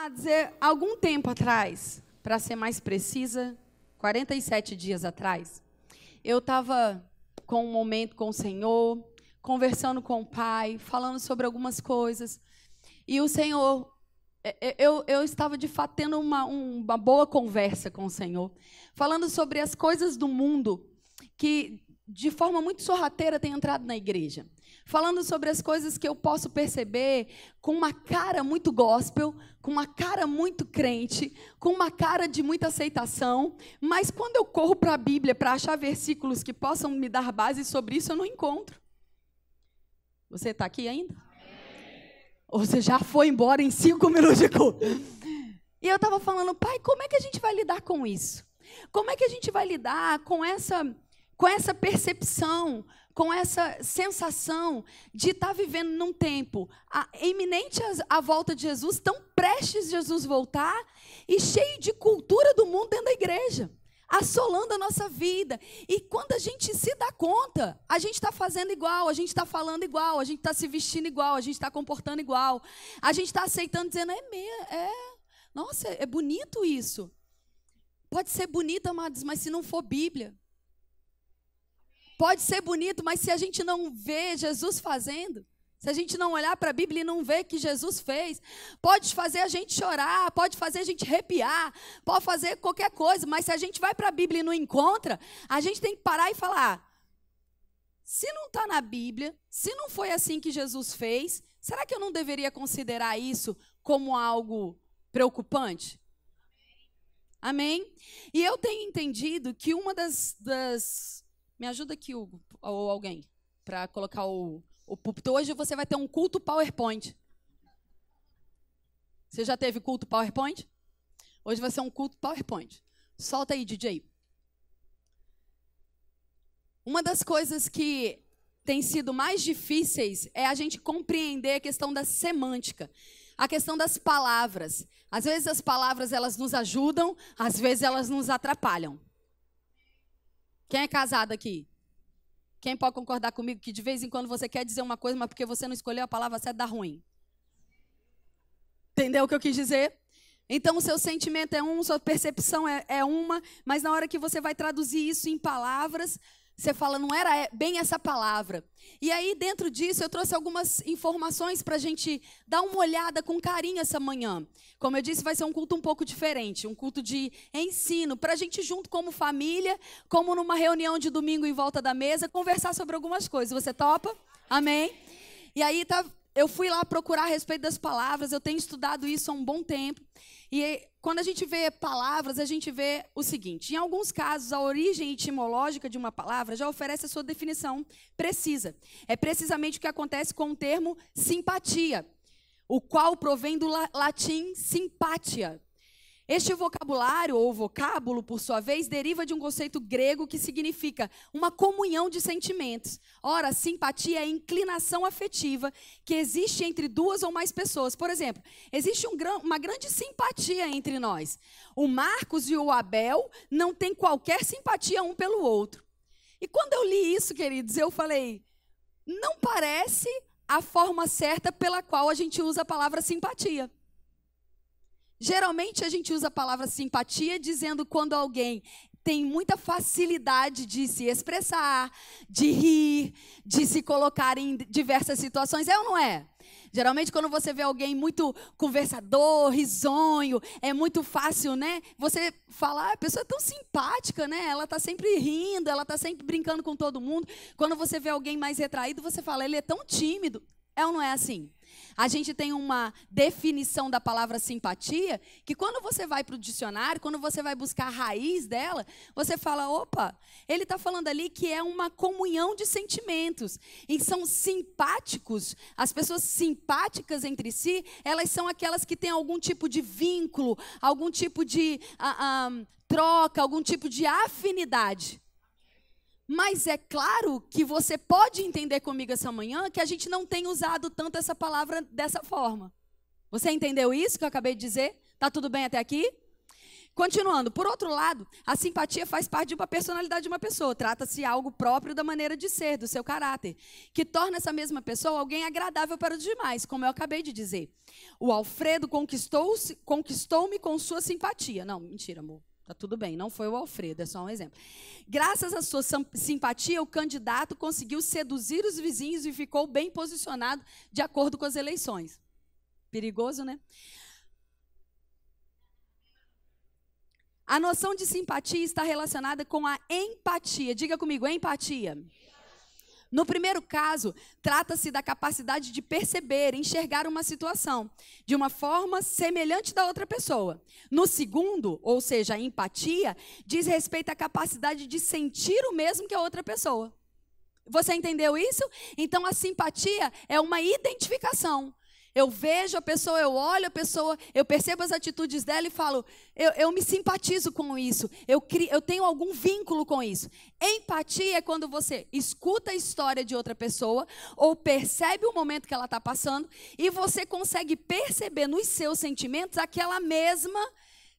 Amados, é, algum tempo atrás, para ser mais precisa, 47 dias atrás, eu estava com um momento com o Senhor, conversando com o Pai, falando sobre algumas coisas. E o Senhor, é, é, eu, eu estava de fato tendo uma, uma boa conversa com o Senhor, falando sobre as coisas do mundo que de forma muito sorrateira tem entrado na igreja. Falando sobre as coisas que eu posso perceber com uma cara muito gospel, com uma cara muito crente, com uma cara de muita aceitação, mas quando eu corro para a Bíblia para achar versículos que possam me dar base sobre isso, eu não encontro. Você está aqui ainda? Ou você já foi embora em cinco minutos de culto? E eu estava falando, pai, como é que a gente vai lidar com isso? Como é que a gente vai lidar com essa, com essa percepção, com essa sensação de estar tá vivendo num tempo a, iminente a volta de Jesus, tão prestes Jesus voltar e cheio de cultura do mundo dentro da igreja? assolando a nossa vida. E quando a gente se dá conta, a gente está fazendo igual, a gente está falando igual, a gente está se vestindo igual, a gente está comportando igual, a gente está aceitando, dizendo, é mesmo, é, nossa, é bonito isso. Pode ser bonito, amados, mas se não for Bíblia. Pode ser bonito, mas se a gente não vê Jesus fazendo, se a gente não olhar para a Bíblia e não ver que Jesus fez, pode fazer a gente chorar, pode fazer a gente arrepiar, pode fazer qualquer coisa, mas se a gente vai para a Bíblia e não encontra, a gente tem que parar e falar: se não está na Bíblia, se não foi assim que Jesus fez, será que eu não deveria considerar isso como algo preocupante? Amém? E eu tenho entendido que uma das. das... Me ajuda aqui, Hugo, ou alguém, para colocar o, o púlpito. Hoje você vai ter um culto PowerPoint. Você já teve culto PowerPoint? Hoje vai ser um culto PowerPoint. Solta aí, DJ. Uma das coisas que tem sido mais difíceis é a gente compreender a questão da semântica, a questão das palavras. Às vezes as palavras elas nos ajudam, às vezes elas nos atrapalham. Quem é casado aqui? Quem pode concordar comigo que de vez em quando você quer dizer uma coisa, mas porque você não escolheu a palavra certa, dá ruim? Entendeu o que eu quis dizer? Então, o seu sentimento é um, sua percepção é, é uma, mas na hora que você vai traduzir isso em palavras, você fala, não era bem essa palavra. E aí, dentro disso, eu trouxe algumas informações para a gente dar uma olhada com carinho essa manhã. Como eu disse, vai ser um culto um pouco diferente, um culto de ensino, para a gente, junto como família, como numa reunião de domingo em volta da mesa, conversar sobre algumas coisas. Você topa? Amém? E aí, tá, eu fui lá procurar a respeito das palavras, eu tenho estudado isso há um bom tempo. E quando a gente vê palavras, a gente vê o seguinte: em alguns casos, a origem etimológica de uma palavra já oferece a sua definição precisa. É precisamente o que acontece com o termo simpatia, o qual provém do latim simpatia, este vocabulário, ou vocábulo, por sua vez, deriva de um conceito grego que significa uma comunhão de sentimentos. Ora, simpatia é a inclinação afetiva que existe entre duas ou mais pessoas. Por exemplo, existe um, uma grande simpatia entre nós. O Marcos e o Abel não têm qualquer simpatia um pelo outro. E quando eu li isso, queridos, eu falei: não parece a forma certa pela qual a gente usa a palavra simpatia. Geralmente a gente usa a palavra simpatia dizendo quando alguém tem muita facilidade de se expressar, de rir, de se colocar em diversas situações. É ou não é? Geralmente, quando você vê alguém muito conversador, risonho, é muito fácil, né? Você falar, ah, a pessoa é tão simpática, né? Ela está sempre rindo, ela está sempre brincando com todo mundo. Quando você vê alguém mais retraído, você fala, ele é tão tímido. É ou não é assim? A gente tem uma definição da palavra simpatia que quando você vai para o dicionário, quando você vai buscar a raiz dela, você fala: opa, ele está falando ali que é uma comunhão de sentimentos. E são simpáticos, as pessoas simpáticas entre si, elas são aquelas que têm algum tipo de vínculo, algum tipo de uh, uh, troca, algum tipo de afinidade. Mas é claro que você pode entender comigo essa manhã que a gente não tem usado tanto essa palavra dessa forma. Você entendeu isso que eu acabei de dizer? Tá tudo bem até aqui? Continuando, por outro lado, a simpatia faz parte de uma personalidade de uma pessoa. Trata-se algo próprio da maneira de ser, do seu caráter, que torna essa mesma pessoa alguém agradável para os demais, como eu acabei de dizer. O Alfredo conquistou-me conquistou com sua simpatia. Não, mentira, amor. Tá tudo bem, não foi o Alfredo, é só um exemplo. Graças à sua simpatia, o candidato conseguiu seduzir os vizinhos e ficou bem posicionado de acordo com as eleições. Perigoso, né? A noção de simpatia está relacionada com a empatia. Diga comigo, empatia. No primeiro caso, trata-se da capacidade de perceber, enxergar uma situação de uma forma semelhante da outra pessoa. No segundo, ou seja, a empatia, diz respeito à capacidade de sentir o mesmo que a outra pessoa. Você entendeu isso? Então a simpatia é uma identificação. Eu vejo a pessoa, eu olho a pessoa, eu percebo as atitudes dela e falo, eu, eu me simpatizo com isso, eu, eu tenho algum vínculo com isso. Empatia é quando você escuta a história de outra pessoa ou percebe o momento que ela está passando e você consegue perceber nos seus sentimentos aquela mesma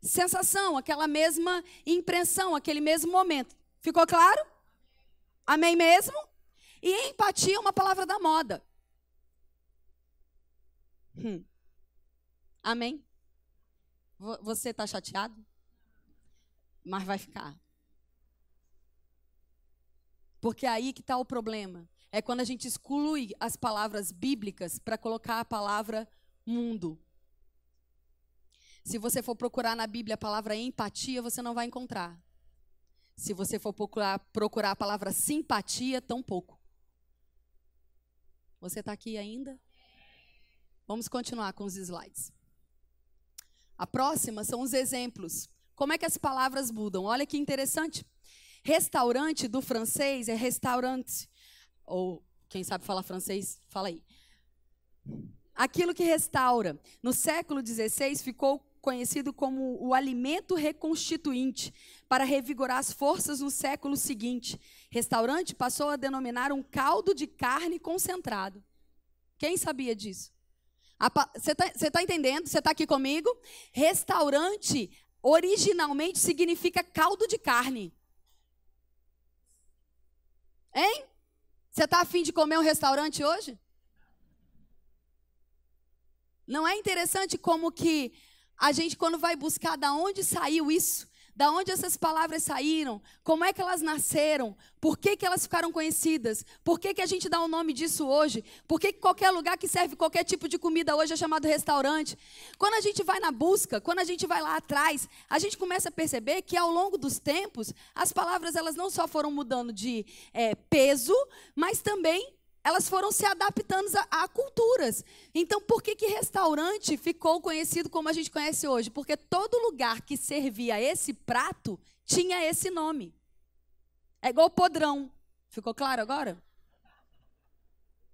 sensação, aquela mesma impressão, aquele mesmo momento. Ficou claro? Amém mesmo? E empatia é uma palavra da moda. Hum. Amém? Você está chateado? Mas vai ficar. Porque aí que está o problema. É quando a gente exclui as palavras bíblicas para colocar a palavra mundo. Se você for procurar na Bíblia a palavra empatia, você não vai encontrar. Se você for procurar, procurar a palavra simpatia, tão pouco. Você está aqui ainda? Vamos continuar com os slides. A próxima são os exemplos. Como é que as palavras mudam? Olha que interessante. Restaurante do francês é restaurante. Ou quem sabe falar francês, fala aí. Aquilo que restaura. No século XVI ficou conhecido como o alimento reconstituinte para revigorar as forças no século seguinte. Restaurante passou a denominar um caldo de carne concentrado. Quem sabia disso? Você está tá entendendo? Você está aqui comigo? Restaurante originalmente significa caldo de carne. Hein? Você está afim de comer um restaurante hoje? Não é interessante como que a gente, quando vai buscar da onde saiu isso, da onde essas palavras saíram? Como é que elas nasceram? Por que, que elas ficaram conhecidas? Por que, que a gente dá o nome disso hoje? Por que, que qualquer lugar que serve qualquer tipo de comida hoje é chamado restaurante? Quando a gente vai na busca, quando a gente vai lá atrás, a gente começa a perceber que ao longo dos tempos, as palavras elas não só foram mudando de é, peso, mas também elas foram se adaptando a, a, culturas. Então, por que, que restaurante ficou conhecido como a gente conhece hoje? Porque todo lugar que servia esse prato tinha esse nome. É igual podrão. Ficou claro agora?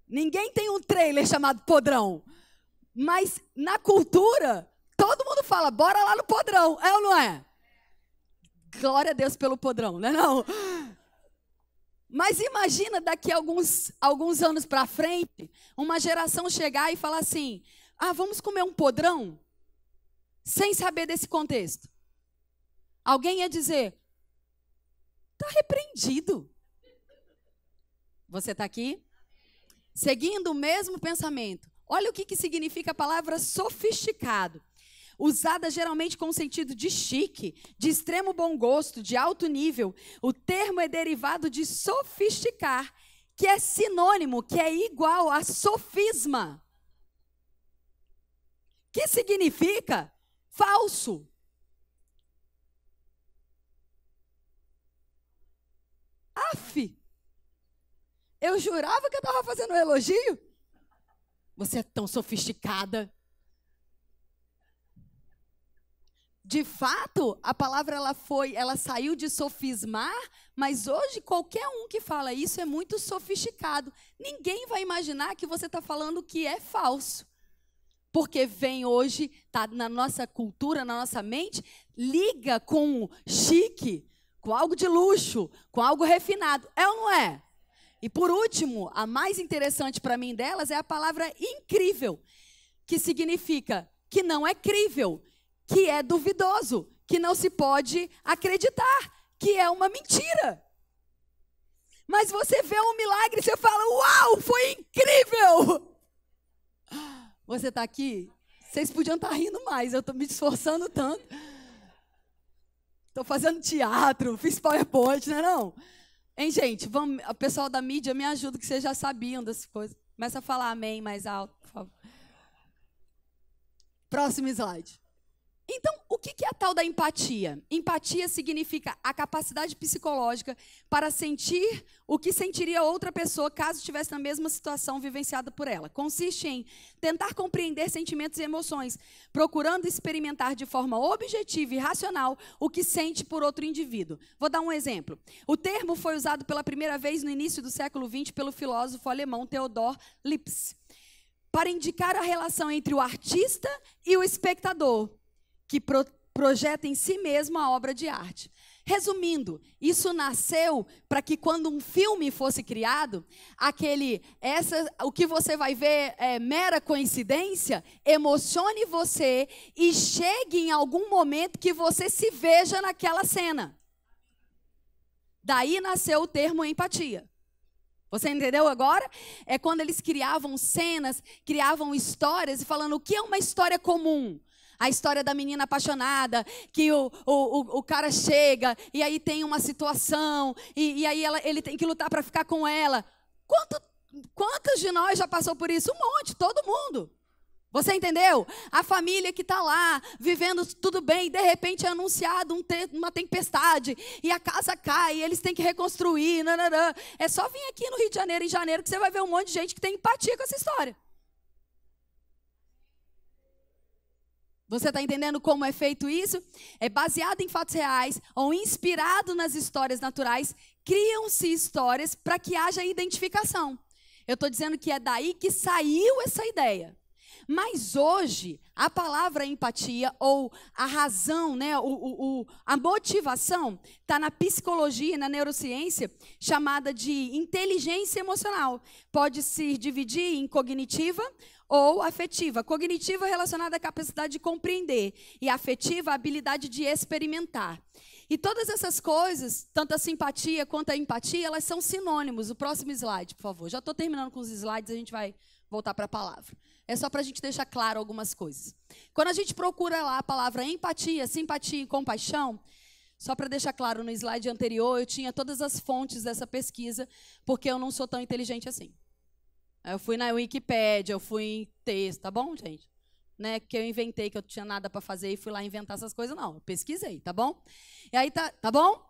Ninguém tem um trailer chamado podrão. Mas na cultura, todo mundo fala, bora lá no podrão. É ou não é? Glória a Deus pelo podrão, não é não? Mas imagina daqui a alguns, alguns anos para frente, uma geração chegar e falar assim: ah, vamos comer um podrão? Sem saber desse contexto. Alguém ia dizer: está repreendido. Você está aqui? Seguindo o mesmo pensamento. Olha o que, que significa a palavra sofisticado usada geralmente com sentido de chique, de extremo bom gosto, de alto nível. O termo é derivado de sofisticar, que é sinônimo, que é igual a sofisma. Que significa falso. Af. Eu jurava que eu estava fazendo um elogio. Você é tão sofisticada. De fato, a palavra ela foi, ela saiu de sofismar, mas hoje qualquer um que fala isso é muito sofisticado. Ninguém vai imaginar que você está falando que é falso. Porque vem hoje, tá na nossa cultura, na nossa mente, liga com chique, com algo de luxo, com algo refinado. É ou não é? E por último, a mais interessante para mim delas é a palavra incrível, que significa que não é crível, que é duvidoso, que não se pode acreditar, que é uma mentira. Mas você vê um milagre e você fala: Uau, foi incrível! Você está aqui? Vocês podiam estar tá rindo mais, eu estou me esforçando tanto. Estou fazendo teatro, fiz PowerPoint, não é não? Hein, gente? Vamos, o pessoal da mídia me ajuda, que vocês já sabiam dessas coisas. Começa a falar amém mais alto, por favor. Próximo slide. Então, o que é a tal da empatia? Empatia significa a capacidade psicológica para sentir o que sentiria outra pessoa caso estivesse na mesma situação vivenciada por ela. Consiste em tentar compreender sentimentos e emoções, procurando experimentar de forma objetiva e racional o que sente por outro indivíduo. Vou dar um exemplo. O termo foi usado pela primeira vez no início do século XX pelo filósofo alemão Theodor Lipps, para indicar a relação entre o artista e o espectador que pro, projeta em si mesmo a obra de arte. Resumindo, isso nasceu para que quando um filme fosse criado, aquele essa o que você vai ver é mera coincidência, emocione você e chegue em algum momento que você se veja naquela cena. Daí nasceu o termo empatia. Você entendeu agora? É quando eles criavam cenas, criavam histórias e falando o que é uma história comum. A história da menina apaixonada, que o, o, o, cara chega e aí tem uma situação, e, e aí ela, ele tem que lutar para ficar com ela. Quanto, quantos de nós já passou por isso? Um monte, todo mundo. Você entendeu? A família que está lá, vivendo tudo bem, de repente é anunciado um te uma tempestade, e a casa cai, e eles têm que reconstruir. Nananã. É só vir aqui no Rio de Janeiro, em janeiro, que você vai ver um monte de gente que tem empatia com essa história. Você está entendendo como é feito isso? É baseado em fatos reais ou inspirado nas histórias naturais, criam-se histórias para que haja identificação. Eu estou dizendo que é daí que saiu essa ideia. Mas hoje, a palavra empatia, ou a razão, né, o, o, o a motivação, está na psicologia, na neurociência, chamada de inteligência emocional. Pode se dividir em cognitiva ou afetiva. Cognitiva relacionada à capacidade de compreender e afetiva a habilidade de experimentar. E todas essas coisas, tanto a simpatia quanto a empatia, elas são sinônimos. O próximo slide, por favor. Já estou terminando com os slides, a gente vai voltar para a palavra. É só para a gente deixar claro algumas coisas. Quando a gente procura lá a palavra empatia, simpatia e compaixão, só para deixar claro, no slide anterior eu tinha todas as fontes dessa pesquisa, porque eu não sou tão inteligente assim. Eu fui na Wikipédia, eu fui em texto, tá bom, gente? Né, que eu inventei que eu tinha nada para fazer e fui lá inventar essas coisas, não. Eu pesquisei, tá bom? E aí tá, tá bom?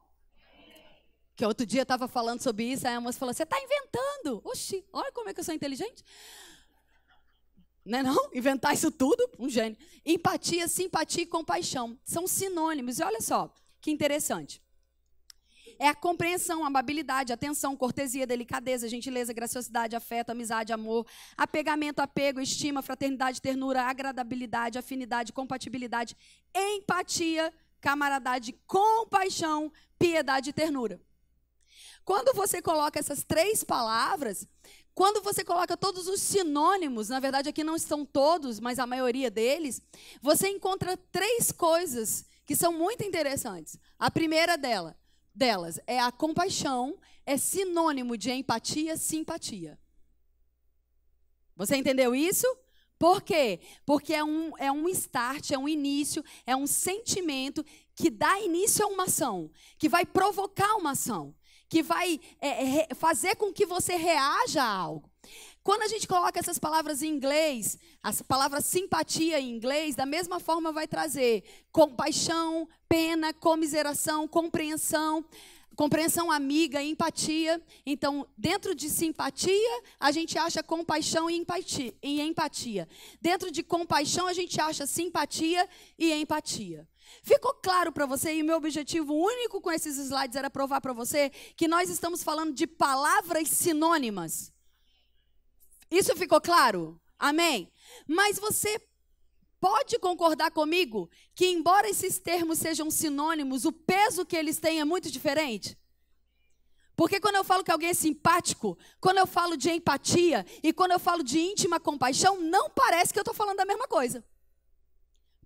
Que outro dia eu estava falando sobre isso, aí a moça falou: "Você está inventando?" Oxi, olha como é que eu sou inteligente. Não é não? Inventar isso tudo? Um gênio. Empatia, simpatia e compaixão são sinônimos. E olha só, que interessante é a compreensão, amabilidade, atenção, cortesia, delicadeza, gentileza, graciosidade, afeto, amizade, amor, apegamento, apego, estima, fraternidade, ternura, agradabilidade, afinidade, compatibilidade, empatia, camaradade, compaixão, piedade e ternura. Quando você coloca essas três palavras, quando você coloca todos os sinônimos, na verdade aqui não estão todos, mas a maioria deles, você encontra três coisas que são muito interessantes. A primeira dela, delas é a compaixão, é sinônimo de empatia, simpatia. Você entendeu isso? Por quê? Porque é um, é um start, é um início, é um sentimento que dá início a uma ação, que vai provocar uma ação, que vai é, é, fazer com que você reaja a algo. Quando a gente coloca essas palavras em inglês, as palavras simpatia em inglês, da mesma forma vai trazer compaixão, pena, comiseração, compreensão, compreensão amiga, empatia. Então, dentro de simpatia, a gente acha compaixão e empatia, e empatia. Dentro de compaixão, a gente acha simpatia e empatia. Ficou claro para você e o meu objetivo único com esses slides era provar para você que nós estamos falando de palavras sinônimas. Isso ficou claro? Amém? Mas você pode concordar comigo que, embora esses termos sejam sinônimos, o peso que eles têm é muito diferente? Porque quando eu falo que alguém é simpático, quando eu falo de empatia e quando eu falo de íntima compaixão, não parece que eu estou falando da mesma coisa.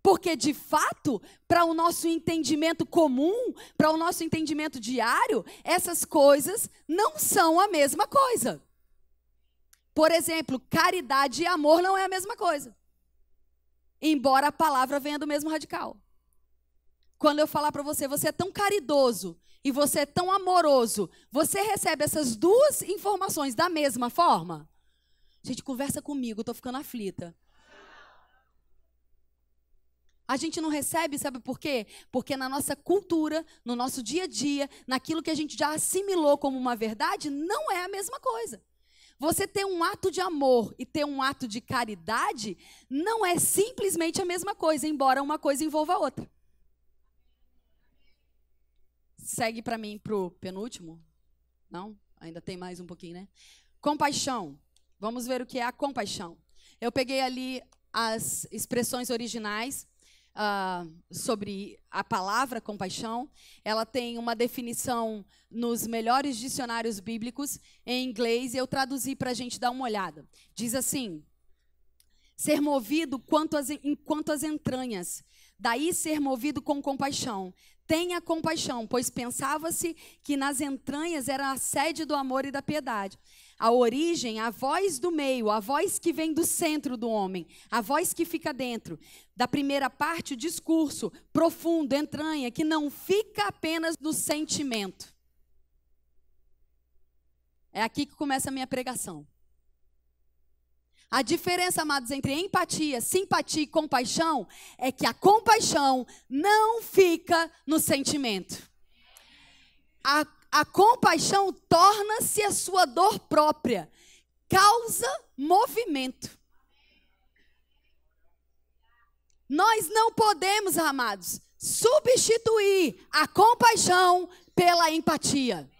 Porque, de fato, para o nosso entendimento comum, para o nosso entendimento diário, essas coisas não são a mesma coisa. Por exemplo, caridade e amor não é a mesma coisa. Embora a palavra venha do mesmo radical. Quando eu falar para você, você é tão caridoso e você é tão amoroso, você recebe essas duas informações da mesma forma? Gente, conversa comigo, estou ficando aflita. A gente não recebe, sabe por quê? Porque na nossa cultura, no nosso dia a dia, naquilo que a gente já assimilou como uma verdade, não é a mesma coisa. Você ter um ato de amor e ter um ato de caridade não é simplesmente a mesma coisa, embora uma coisa envolva a outra. Segue para mim pro penúltimo? Não? Ainda tem mais um pouquinho, né? Compaixão. Vamos ver o que é a compaixão. Eu peguei ali as expressões originais uh, sobre a palavra compaixão. Ela tem uma definição nos melhores dicionários bíblicos em inglês e eu traduzi para a gente dar uma olhada. Diz assim: ser movido quanto as, enquanto as entranhas, daí ser movido com compaixão. Tenha compaixão, pois pensava-se que nas entranhas era a sede do amor e da piedade a origem, a voz do meio, a voz que vem do centro do homem, a voz que fica dentro. Da primeira parte, o discurso profundo, entranha, que não fica apenas no sentimento. É aqui que começa a minha pregação. A diferença, amados, entre empatia, simpatia e compaixão é que a compaixão não fica no sentimento. A a compaixão torna-se a sua dor própria, causa movimento. Nós não podemos, amados, substituir a compaixão pela empatia.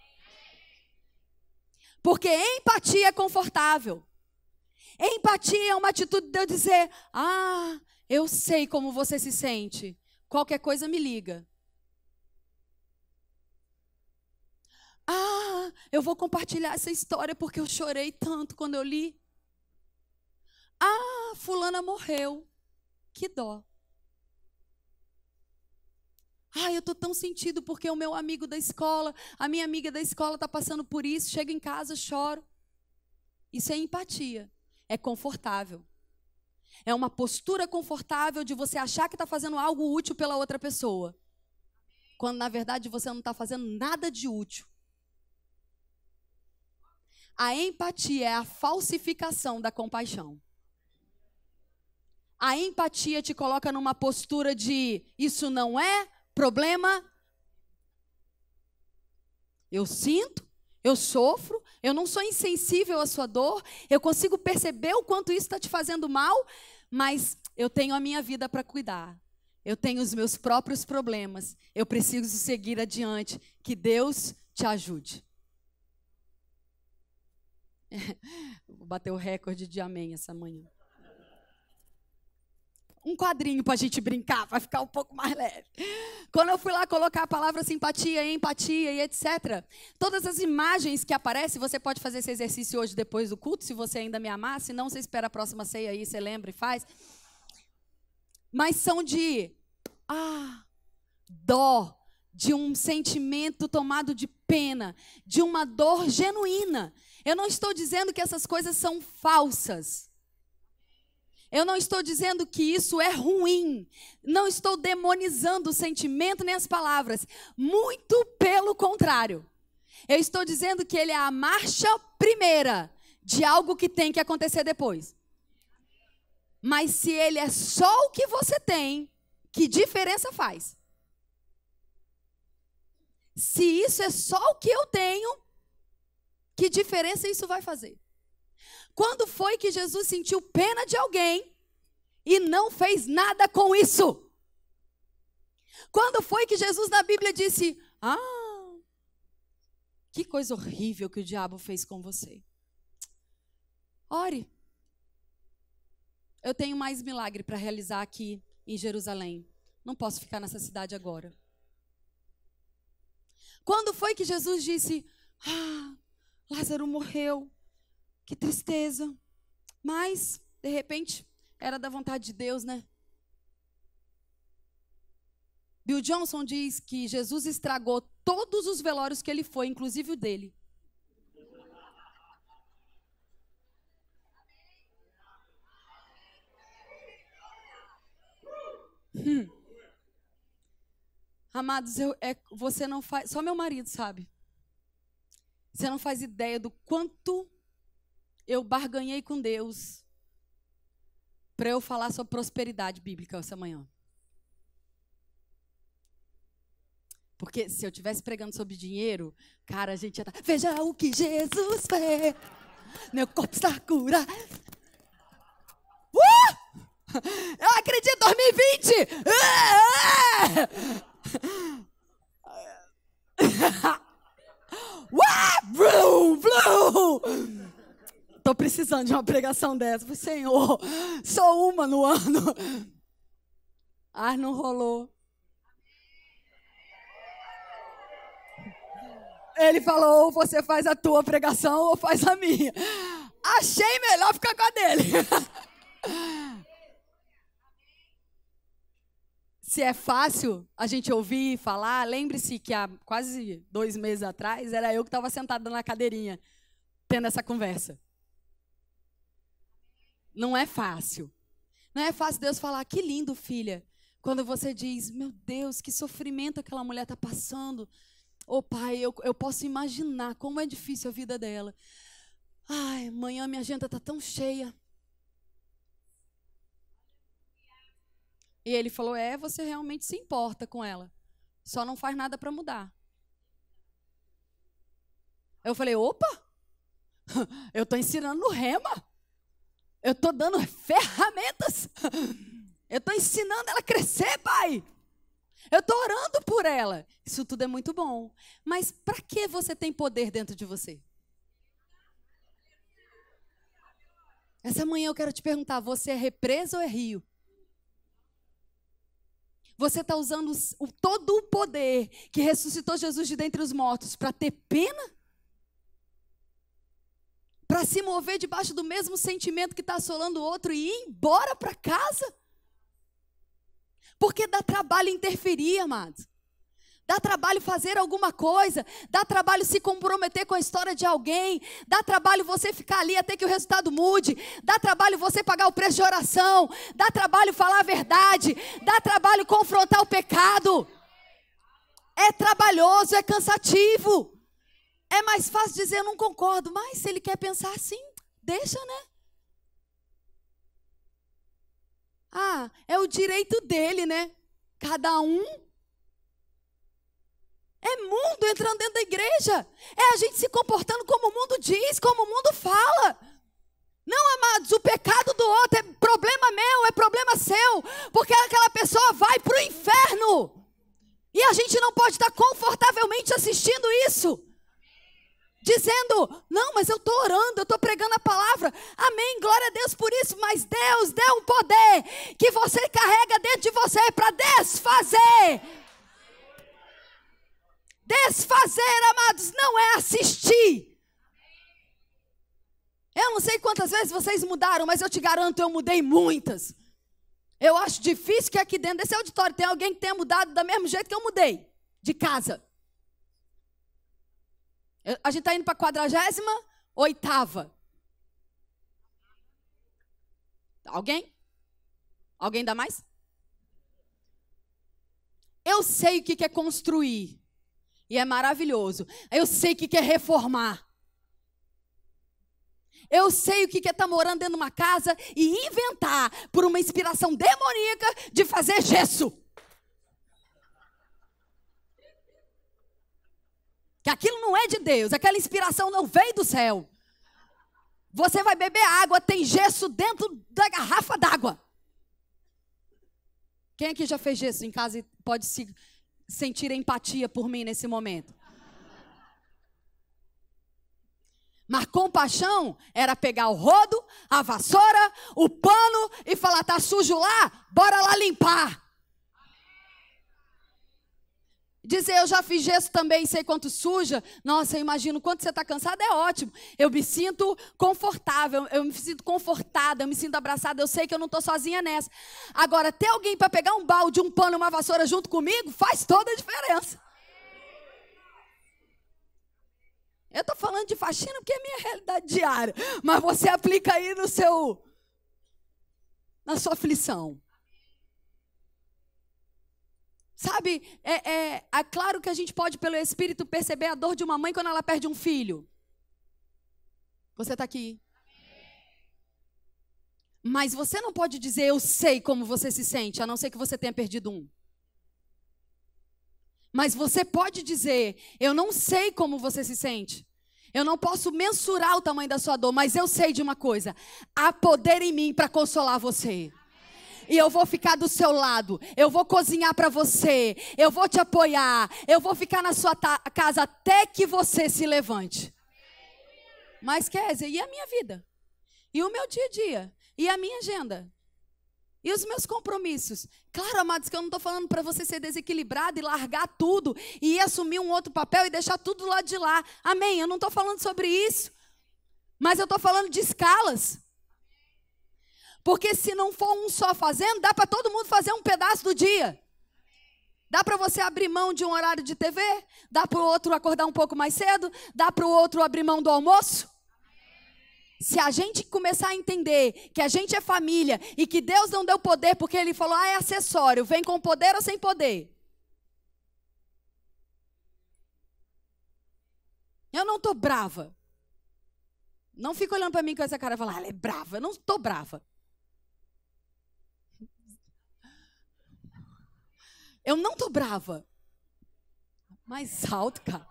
Porque empatia é confortável. Empatia é uma atitude de eu dizer: Ah, eu sei como você se sente. Qualquer coisa me liga. Ah, eu vou compartilhar essa história porque eu chorei tanto quando eu li. Ah, fulana morreu. Que dó. Ah, eu estou tão sentido porque o meu amigo da escola, a minha amiga da escola está passando por isso. Chego em casa, choro. Isso é empatia. É confortável. É uma postura confortável de você achar que está fazendo algo útil pela outra pessoa. Quando na verdade você não está fazendo nada de útil. A empatia é a falsificação da compaixão. A empatia te coloca numa postura de isso não é problema. Eu sinto, eu sofro, eu não sou insensível à sua dor, eu consigo perceber o quanto isso está te fazendo mal, mas eu tenho a minha vida para cuidar. Eu tenho os meus próprios problemas. Eu preciso seguir adiante. Que Deus te ajude. Vou bater o recorde de amém essa manhã. Um quadrinho para a gente brincar, para ficar um pouco mais leve. Quando eu fui lá colocar a palavra simpatia, empatia e etc., todas as imagens que aparecem, você pode fazer esse exercício hoje depois do culto, se você ainda me amar, se não, você espera a próxima ceia aí, você lembra e faz. Mas são de ah, dó, de um sentimento tomado de pena, de uma dor genuína. Eu não estou dizendo que essas coisas são falsas. Eu não estou dizendo que isso é ruim. Não estou demonizando o sentimento nem as palavras. Muito pelo contrário. Eu estou dizendo que ele é a marcha primeira de algo que tem que acontecer depois. Mas se ele é só o que você tem, que diferença faz? Se isso é só o que eu tenho, que diferença isso vai fazer? Quando foi que Jesus sentiu pena de alguém e não fez nada com isso? Quando foi que Jesus na Bíblia disse: Ah, que coisa horrível que o diabo fez com você? Ore. Eu tenho mais milagre para realizar aqui em Jerusalém. Não posso ficar nessa cidade agora. Quando foi que Jesus disse: Ah, Lázaro morreu, que tristeza. Mas, de repente, era da vontade de Deus, né? Bill Johnson diz que Jesus estragou todos os velórios que ele foi, inclusive o dele. Hum. Amados, eu, é, você não faz. Só meu marido sabe. Você não faz ideia do quanto eu barganhei com Deus para eu falar sobre prosperidade bíblica essa manhã. Porque se eu tivesse pregando sobre dinheiro, cara, a gente ia estar. Tá, Veja o que Jesus fez. Meu corpo está curado. Uh! Eu acredito 2020! Uh! Blue, blue! Tô precisando de uma pregação dessa. Falei, Senhor, só uma no ano. Ah, não rolou. Ele falou: ou você faz a tua pregação ou faz a minha. Achei melhor ficar com a dele. Se é fácil a gente ouvir falar, lembre-se que há quase dois meses atrás era eu que estava sentada na cadeirinha, tendo essa conversa. Não é fácil. Não é fácil Deus falar, que lindo, filha. Quando você diz, meu Deus, que sofrimento aquela mulher está passando. Ô oh, pai, eu, eu posso imaginar como é difícil a vida dela. Ai, amanhã minha agenda está tão cheia. E ele falou: É, você realmente se importa com ela. Só não faz nada para mudar. Eu falei: opa! Eu estou ensinando no rema. Eu estou dando ferramentas. Eu estou ensinando ela a crescer, pai. Eu estou orando por ela. Isso tudo é muito bom. Mas para que você tem poder dentro de você? Essa manhã eu quero te perguntar: você é represa ou é rio? Você está usando o, todo o poder que ressuscitou Jesus de dentre os mortos para ter pena? Para se mover debaixo do mesmo sentimento que está assolando o outro e ir embora para casa? Porque dá trabalho interferir, amados. Dá trabalho fazer alguma coisa, dá trabalho se comprometer com a história de alguém, dá trabalho você ficar ali até que o resultado mude, dá trabalho você pagar o preço de oração, dá trabalho falar a verdade, dá trabalho confrontar o pecado. É trabalhoso, é cansativo. É mais fácil dizer eu não concordo, mas se ele quer pensar assim, deixa, né? Ah, é o direito dele, né? Cada um é mundo entrando dentro da igreja. É a gente se comportando como o mundo diz, como o mundo fala. Não, amados, o pecado do outro é problema meu, é problema seu, porque aquela pessoa vai para o inferno. E a gente não pode estar confortavelmente assistindo isso. Dizendo, não, mas eu estou orando, eu estou pregando a palavra. Amém, glória a Deus por isso. Mas Deus deu um poder que você carrega dentro de você para desfazer Desfazer, amados, não é assistir. Eu não sei quantas vezes vocês mudaram, mas eu te garanto, eu mudei muitas. Eu acho difícil que aqui dentro desse auditório tenha alguém que tenha mudado do mesmo jeito que eu mudei, de casa. a gente está indo para a quadragésima oitava. Alguém? Alguém dá mais? Eu sei o que é construir. E é maravilhoso. Eu sei o que é reformar. Eu sei o que é estar tá morando dentro de uma casa e inventar, por uma inspiração demoníaca, de fazer gesso. Que aquilo não é de Deus, aquela inspiração não veio do céu. Você vai beber água, tem gesso dentro da garrafa d'água. Quem aqui já fez gesso em casa e pode se sentir empatia por mim nesse momento. Mas compaixão era pegar o rodo, a vassoura, o pano e falar: tá sujo lá? Bora lá limpar. Dizer eu já fiz gesso também, sei quanto suja. Nossa, eu imagino quanto você está cansado, é ótimo. Eu me sinto confortável, eu me sinto confortada, eu me sinto abraçada, eu sei que eu não estou sozinha nessa. Agora, ter alguém para pegar um balde, um pano, uma vassoura junto comigo, faz toda a diferença. Eu estou falando de faxina porque é minha realidade diária. Mas você aplica aí no seu. na sua aflição. Sabe, é, é, é claro que a gente pode, pelo Espírito, perceber a dor de uma mãe quando ela perde um filho. Você está aqui. Mas você não pode dizer, eu sei como você se sente, a não ser que você tenha perdido um. Mas você pode dizer, eu não sei como você se sente. Eu não posso mensurar o tamanho da sua dor, mas eu sei de uma coisa: há poder em mim para consolar você e eu vou ficar do seu lado, eu vou cozinhar para você, eu vou te apoiar, eu vou ficar na sua casa até que você se levante. Mas, Kézia, e a minha vida? E o meu dia a dia? E a minha agenda? E os meus compromissos? Claro, amados, que eu não estou falando para você ser desequilibrado e largar tudo e assumir um outro papel e deixar tudo lá de lá. Amém? Eu não estou falando sobre isso. Mas eu estou falando de escalas. Porque se não for um só fazendo, dá para todo mundo fazer um pedaço do dia. Dá para você abrir mão de um horário de TV? Dá para o outro acordar um pouco mais cedo? Dá para o outro abrir mão do almoço? Se a gente começar a entender que a gente é família e que Deus não deu poder porque Ele falou, ah, é acessório, vem com poder ou sem poder? Eu não estou brava. Não fica olhando para mim com essa cara e falar, ah, ela é brava. Eu não estou brava. Eu não tô brava. Mais alto, cara.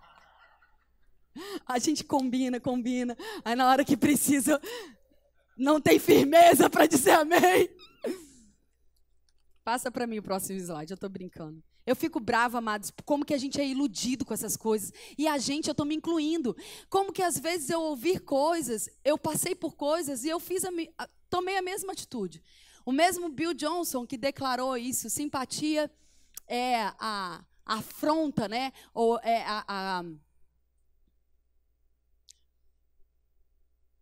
A gente combina, combina. Aí na hora que precisa, não tem firmeza para dizer amém. Passa para mim o próximo slide, eu tô brincando. Eu fico brava, amados, como que a gente é iludido com essas coisas. E a gente, eu estou me incluindo. Como que às vezes eu ouvir coisas, eu passei por coisas e eu fiz a, tomei a mesma atitude. O mesmo Bill Johnson que declarou isso, simpatia é a, afronta, né? Ou é a, a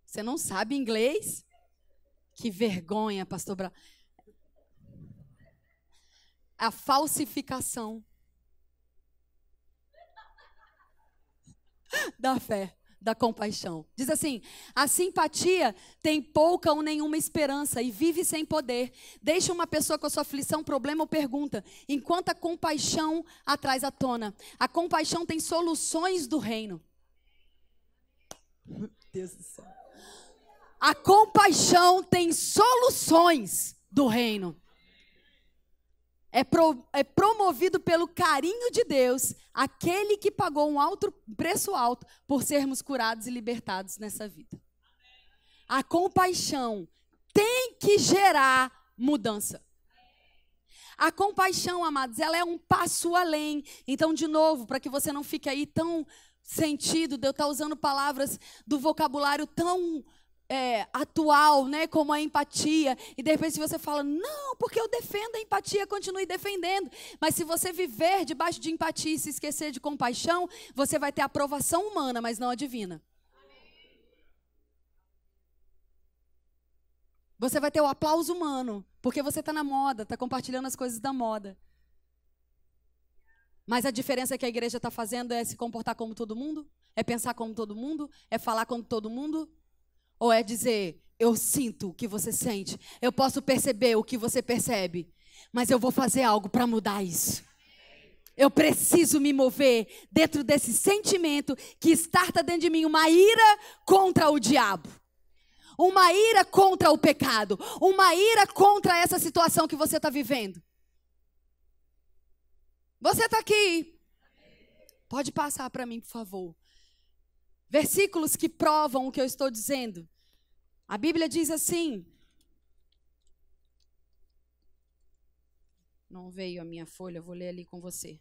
Você não sabe inglês? Que vergonha, pastor. A falsificação da fé da compaixão. Diz assim: a simpatia tem pouca ou nenhuma esperança e vive sem poder. Deixa uma pessoa com a sua aflição, problema ou pergunta, enquanto a compaixão a traz à tona. A compaixão tem soluções do reino. Deus do céu. A compaixão tem soluções do reino é, pro, é promovido pelo carinho de Deus, aquele que pagou um alto preço alto por sermos curados e libertados nessa vida. A compaixão tem que gerar mudança. A compaixão, amados, ela é um passo além. Então, de novo, para que você não fique aí tão sentido de eu estar usando palavras do vocabulário tão é, atual, né, como a empatia, e de repente você fala, não, porque eu defendo a empatia, continue defendendo. Mas se você viver debaixo de empatia e se esquecer de compaixão, você vai ter aprovação humana, mas não a divina. Você vai ter o aplauso humano, porque você está na moda, está compartilhando as coisas da moda. Mas a diferença que a igreja está fazendo é se comportar como todo mundo? É pensar como todo mundo? É falar como todo mundo? Ou é dizer, eu sinto o que você sente, eu posso perceber o que você percebe, mas eu vou fazer algo para mudar isso. Eu preciso me mover dentro desse sentimento que starta dentro de mim uma ira contra o diabo. Uma ira contra o pecado. Uma ira contra essa situação que você está vivendo. Você está aqui. Pode passar para mim, por favor. Versículos que provam o que eu estou dizendo. A Bíblia diz assim. Não veio a minha folha, vou ler ali com você.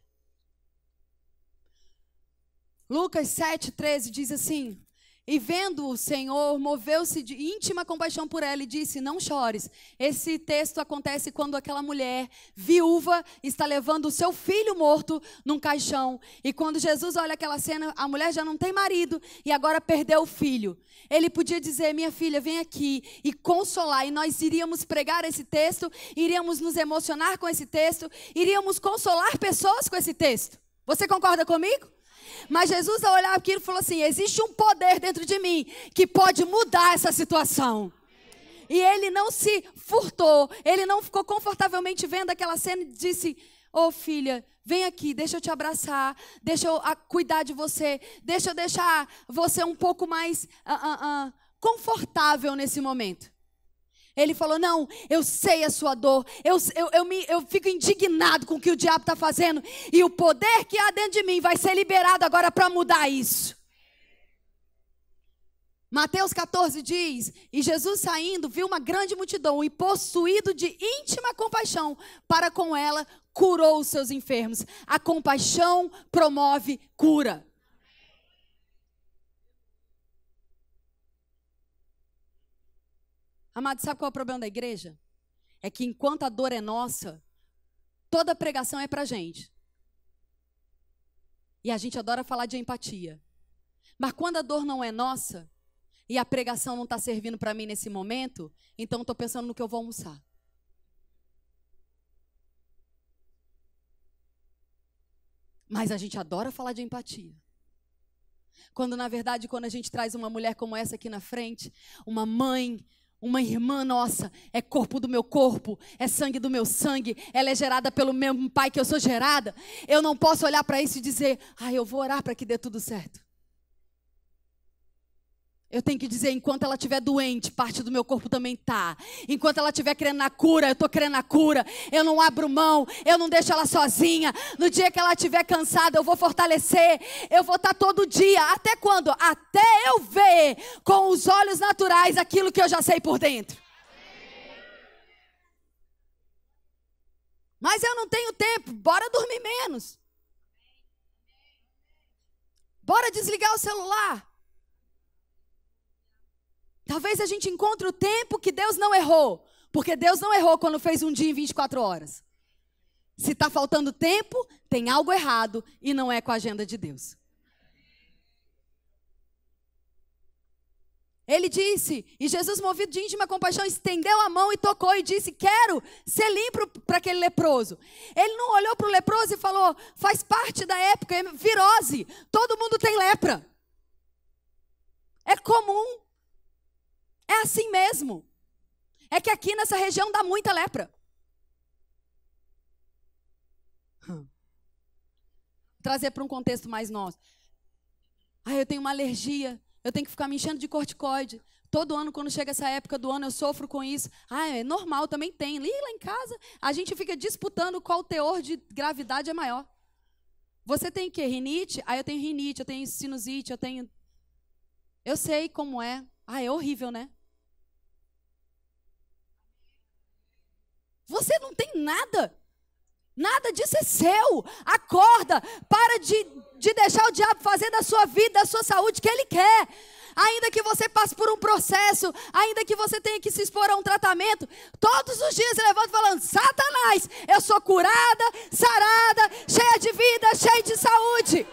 Lucas 7, 13 diz assim: e vendo o Senhor, moveu-se de íntima compaixão por ela e disse: Não chores. Esse texto acontece quando aquela mulher viúva está levando o seu filho morto num caixão. E quando Jesus olha aquela cena, a mulher já não tem marido e agora perdeu o filho. Ele podia dizer: Minha filha, vem aqui e consolar. E nós iríamos pregar esse texto, iríamos nos emocionar com esse texto, iríamos consolar pessoas com esse texto. Você concorda comigo? Mas Jesus, ao olhar aquilo, falou assim: existe um poder dentro de mim que pode mudar essa situação. E ele não se furtou, ele não ficou confortavelmente vendo aquela cena e disse: Ô oh, filha, vem aqui, deixa eu te abraçar, deixa eu ah, cuidar de você, deixa eu deixar você um pouco mais uh, uh, uh, confortável nesse momento. Ele falou: Não, eu sei a sua dor, eu, eu, eu, me, eu fico indignado com o que o diabo está fazendo, e o poder que há dentro de mim vai ser liberado agora para mudar isso. Mateus 14 diz: E Jesus saindo, viu uma grande multidão, e possuído de íntima compaixão para com ela, curou os seus enfermos. A compaixão promove cura. Amado, sabe qual é o problema da igreja? É que enquanto a dor é nossa, toda pregação é pra gente. E a gente adora falar de empatia. Mas quando a dor não é nossa, e a pregação não está servindo para mim nesse momento, então estou pensando no que eu vou almoçar. Mas a gente adora falar de empatia. Quando, na verdade, quando a gente traz uma mulher como essa aqui na frente, uma mãe uma irmã nossa é corpo do meu corpo, é sangue do meu sangue, ela é gerada pelo mesmo pai que eu sou gerada. Eu não posso olhar para isso e dizer, ah, eu vou orar para que dê tudo certo. Eu tenho que dizer, enquanto ela estiver doente, parte do meu corpo também está. Enquanto ela estiver querendo a cura, eu estou querendo a cura. Eu não abro mão, eu não deixo ela sozinha. No dia que ela estiver cansada, eu vou fortalecer. Eu vou estar tá todo dia. Até quando? Até eu ver com os olhos naturais aquilo que eu já sei por dentro. Mas eu não tenho tempo, bora dormir menos. Bora desligar o celular. Talvez a gente encontre o tempo que Deus não errou. Porque Deus não errou quando fez um dia em 24 horas. Se está faltando tempo, tem algo errado e não é com a agenda de Deus. Ele disse, e Jesus, movido de íntima compaixão, estendeu a mão e tocou e disse: Quero ser limpo para aquele leproso. Ele não olhou para o leproso e falou: Faz parte da época, é virose. Todo mundo tem lepra. É comum. Assim mesmo. É que aqui nessa região dá muita lepra. Hum. Trazer para um contexto mais nosso. Ah, eu tenho uma alergia. Eu tenho que ficar me enchendo de corticoide. Todo ano, quando chega essa época do ano, eu sofro com isso. Ah, é normal, também tem. E lá em casa, a gente fica disputando qual teor de gravidade é maior. Você tem o quê? Rinite? Ah, eu tenho rinite, eu tenho sinusite, eu tenho. Eu sei como é. Ah, é horrível, né? Você não tem nada. Nada disso é seu. Acorda. Para de, de deixar o diabo fazer da sua vida, da sua saúde, o que ele quer. Ainda que você passe por um processo, ainda que você tenha que se expor a um tratamento, todos os dias levanta falando: Satanás, eu sou curada, sarada, cheia de vida, cheia de saúde.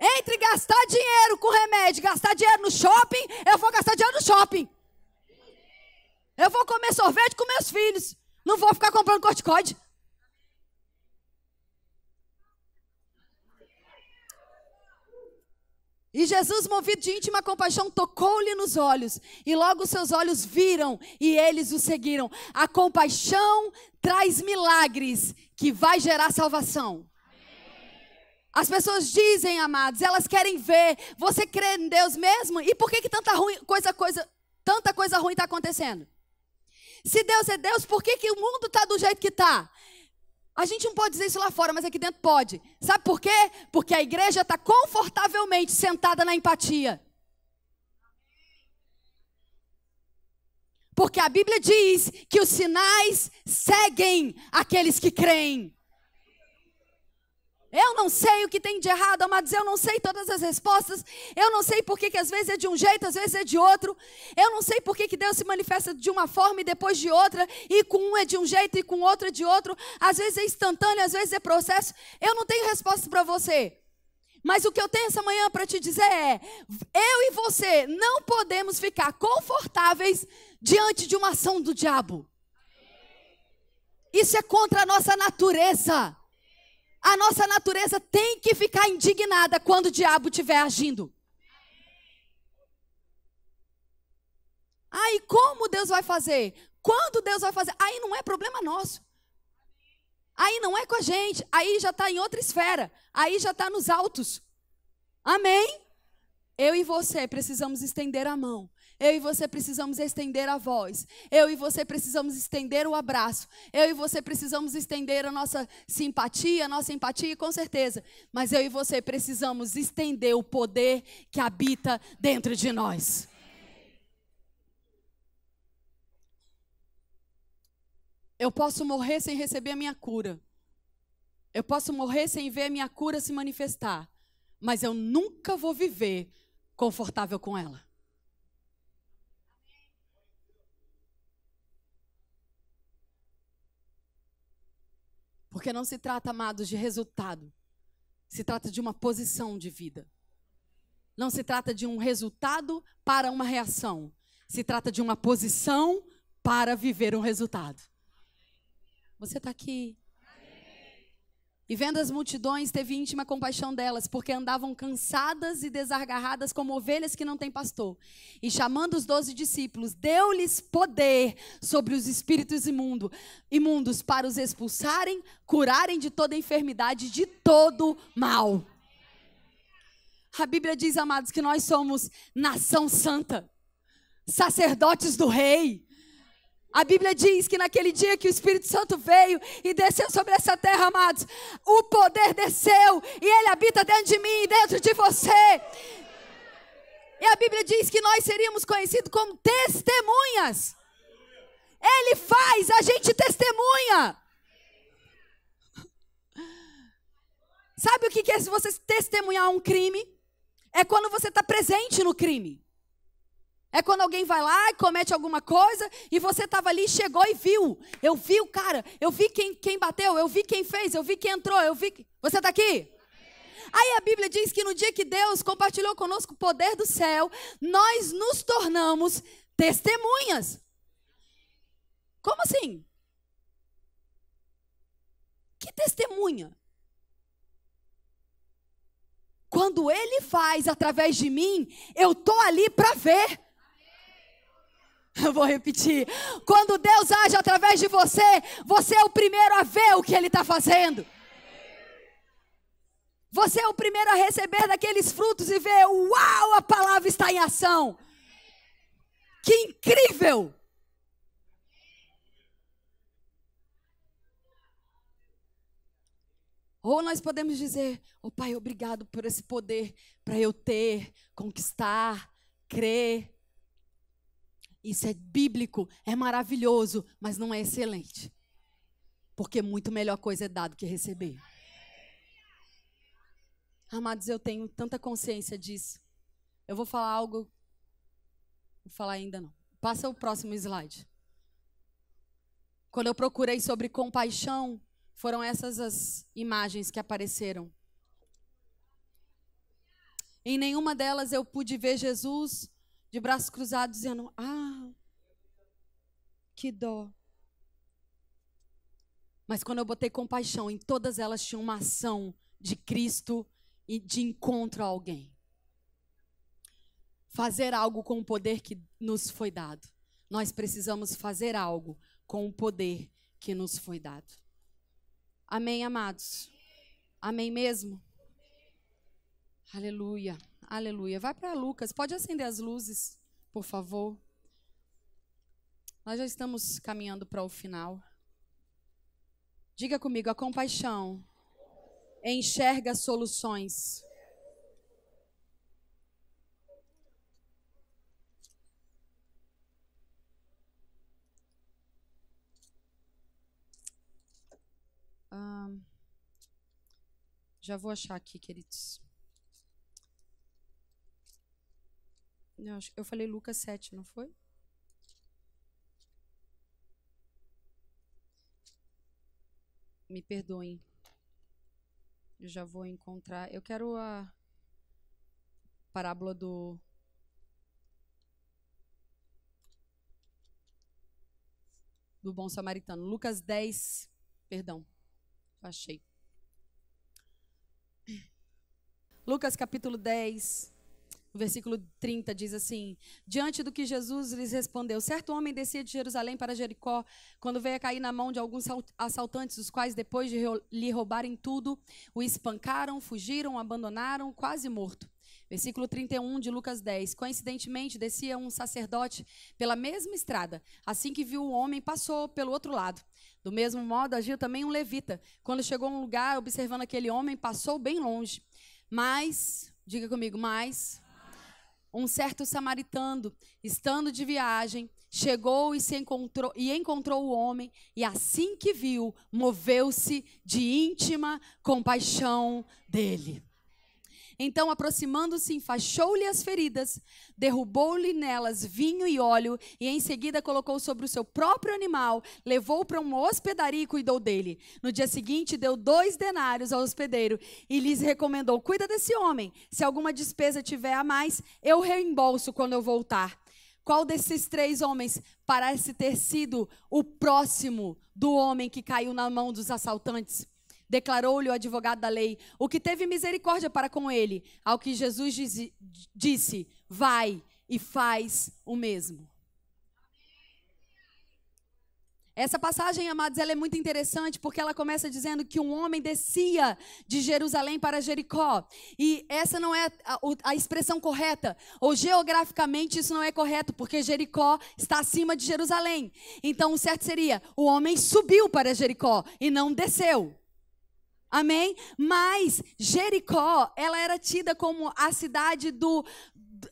Entre gastar dinheiro com remédio gastar dinheiro no shopping, eu vou gastar dinheiro no shopping. Eu vou comer sorvete com meus filhos. Não vou ficar comprando corticoide. E Jesus, movido de íntima compaixão, tocou-lhe nos olhos, e logo seus olhos viram, e eles o seguiram. A compaixão traz milagres que vai gerar salvação. As pessoas dizem, amados, elas querem ver. Você crê em Deus mesmo? E por que, que tanta, ruim, coisa, coisa, tanta coisa ruim está acontecendo? Se Deus é Deus, por que, que o mundo está do jeito que está? A gente não pode dizer isso lá fora, mas aqui dentro pode. Sabe por quê? Porque a igreja está confortavelmente sentada na empatia. Porque a Bíblia diz que os sinais seguem aqueles que creem. Eu não sei o que tem de errado, amados. Eu não sei todas as respostas. Eu não sei por que, às vezes é de um jeito, às vezes é de outro. Eu não sei por que, que Deus se manifesta de uma forma e depois de outra. E com um é de um jeito e com outro é de outro. Às vezes é instantâneo, às vezes é processo. Eu não tenho resposta para você. Mas o que eu tenho essa manhã para te dizer é: eu e você não podemos ficar confortáveis diante de uma ação do diabo. Isso é contra a nossa natureza. A nossa natureza tem que ficar indignada quando o diabo estiver agindo. Aí como Deus vai fazer? Quando Deus vai fazer? Aí não é problema nosso. Aí não é com a gente. Aí já está em outra esfera. Aí já está nos altos. Amém? Eu e você precisamos estender a mão eu e você precisamos estender a voz. Eu e você precisamos estender o abraço. Eu e você precisamos estender a nossa simpatia, a nossa empatia, com certeza. Mas eu e você precisamos estender o poder que habita dentro de nós. Eu posso morrer sem receber a minha cura. Eu posso morrer sem ver a minha cura se manifestar. Mas eu nunca vou viver confortável com ela. Porque não se trata, amados, de resultado. Se trata de uma posição de vida. Não se trata de um resultado para uma reação. Se trata de uma posição para viver um resultado. Você está aqui e vendo as multidões, teve íntima compaixão delas, porque andavam cansadas e desagarradas como ovelhas que não têm pastor. E chamando os doze discípulos, deu-lhes poder sobre os espíritos imundo, imundos para os expulsarem, curarem de toda enfermidade, de todo mal. A Bíblia diz, amados, que nós somos nação santa, sacerdotes do rei. A Bíblia diz que naquele dia que o Espírito Santo veio e desceu sobre essa terra, amados, o poder desceu e ele habita dentro de mim e dentro de você. E a Bíblia diz que nós seríamos conhecidos como testemunhas. Ele faz a gente testemunha. Sabe o que é se você testemunhar um crime? É quando você está presente no crime. É quando alguém vai lá e comete alguma coisa e você estava ali, chegou e viu. Eu vi o cara, eu vi quem, quem bateu, eu vi quem fez, eu vi quem entrou, eu vi. Você está aqui? Aí a Bíblia diz que no dia que Deus compartilhou conosco o poder do céu, nós nos tornamos testemunhas. Como assim? Que testemunha? Quando Ele faz através de mim, eu tô ali para ver. Eu vou repetir. Quando Deus age através de você, você é o primeiro a ver o que Ele está fazendo. Você é o primeiro a receber daqueles frutos e ver, uau, a palavra está em ação. Que incrível! Ou nós podemos dizer, oh Pai, obrigado por esse poder para eu ter, conquistar, crer. Isso é bíblico, é maravilhoso, mas não é excelente. Porque muito melhor coisa é dado que receber. Amados, eu tenho tanta consciência disso. Eu vou falar algo. Vou falar ainda não. Passa o próximo slide. Quando eu procurei sobre compaixão, foram essas as imagens que apareceram. Em nenhuma delas eu pude ver Jesus de braços cruzados, dizendo: Ah, que dó. Mas quando eu botei compaixão, em todas elas tinha uma ação de Cristo e de encontro a alguém. Fazer algo com o poder que nos foi dado. Nós precisamos fazer algo com o poder que nos foi dado. Amém, amados? Amém mesmo? Aleluia. Aleluia. Vai para Lucas. Pode acender as luzes, por favor. Nós já estamos caminhando para o final. Diga comigo, a compaixão enxerga soluções. Já vou achar aqui, queridos. Eu falei Lucas 7, não foi? Me perdoem. Eu já vou encontrar. Eu quero a parábola do do bom samaritano. Lucas 10, perdão. Achei. Lucas capítulo 10, o versículo 30 diz assim: Diante do que Jesus lhes respondeu, certo homem descia de Jerusalém para Jericó, quando veio a cair na mão de alguns assaltantes, os quais, depois de lhe roubarem tudo, o espancaram, fugiram, abandonaram, quase morto. Versículo 31 de Lucas 10. Coincidentemente, descia um sacerdote pela mesma estrada. Assim que viu o homem, passou pelo outro lado. Do mesmo modo, agiu também um levita. Quando chegou a um lugar, observando aquele homem, passou bem longe. Mas, diga comigo, mas um certo samaritano, estando de viagem, chegou e se encontrou e encontrou o homem e assim que viu, moveu-se de íntima compaixão dele. Então, aproximando-se, enfaixou-lhe as feridas, derrubou-lhe nelas vinho e óleo, e em seguida colocou sobre o seu próprio animal, levou para uma hospedaria e cuidou dele. No dia seguinte, deu dois denários ao hospedeiro e lhes recomendou: Cuida desse homem. Se alguma despesa tiver a mais, eu reembolso quando eu voltar. Qual desses três homens parece ter sido o próximo do homem que caiu na mão dos assaltantes? Declarou-lhe o advogado da lei, o que teve misericórdia para com ele, ao que Jesus disse: Vai e faz o mesmo. Essa passagem, amados, ela é muito interessante porque ela começa dizendo que um homem descia de Jerusalém para Jericó. E essa não é a, a, expressão correta. Ou geograficamente isso não é correto, porque Jericó está acima de Jerusalém. Então o certo seria: o homem subiu para Jericó e não desceu. Amém? Mas Jericó, ela era tida como a cidade do,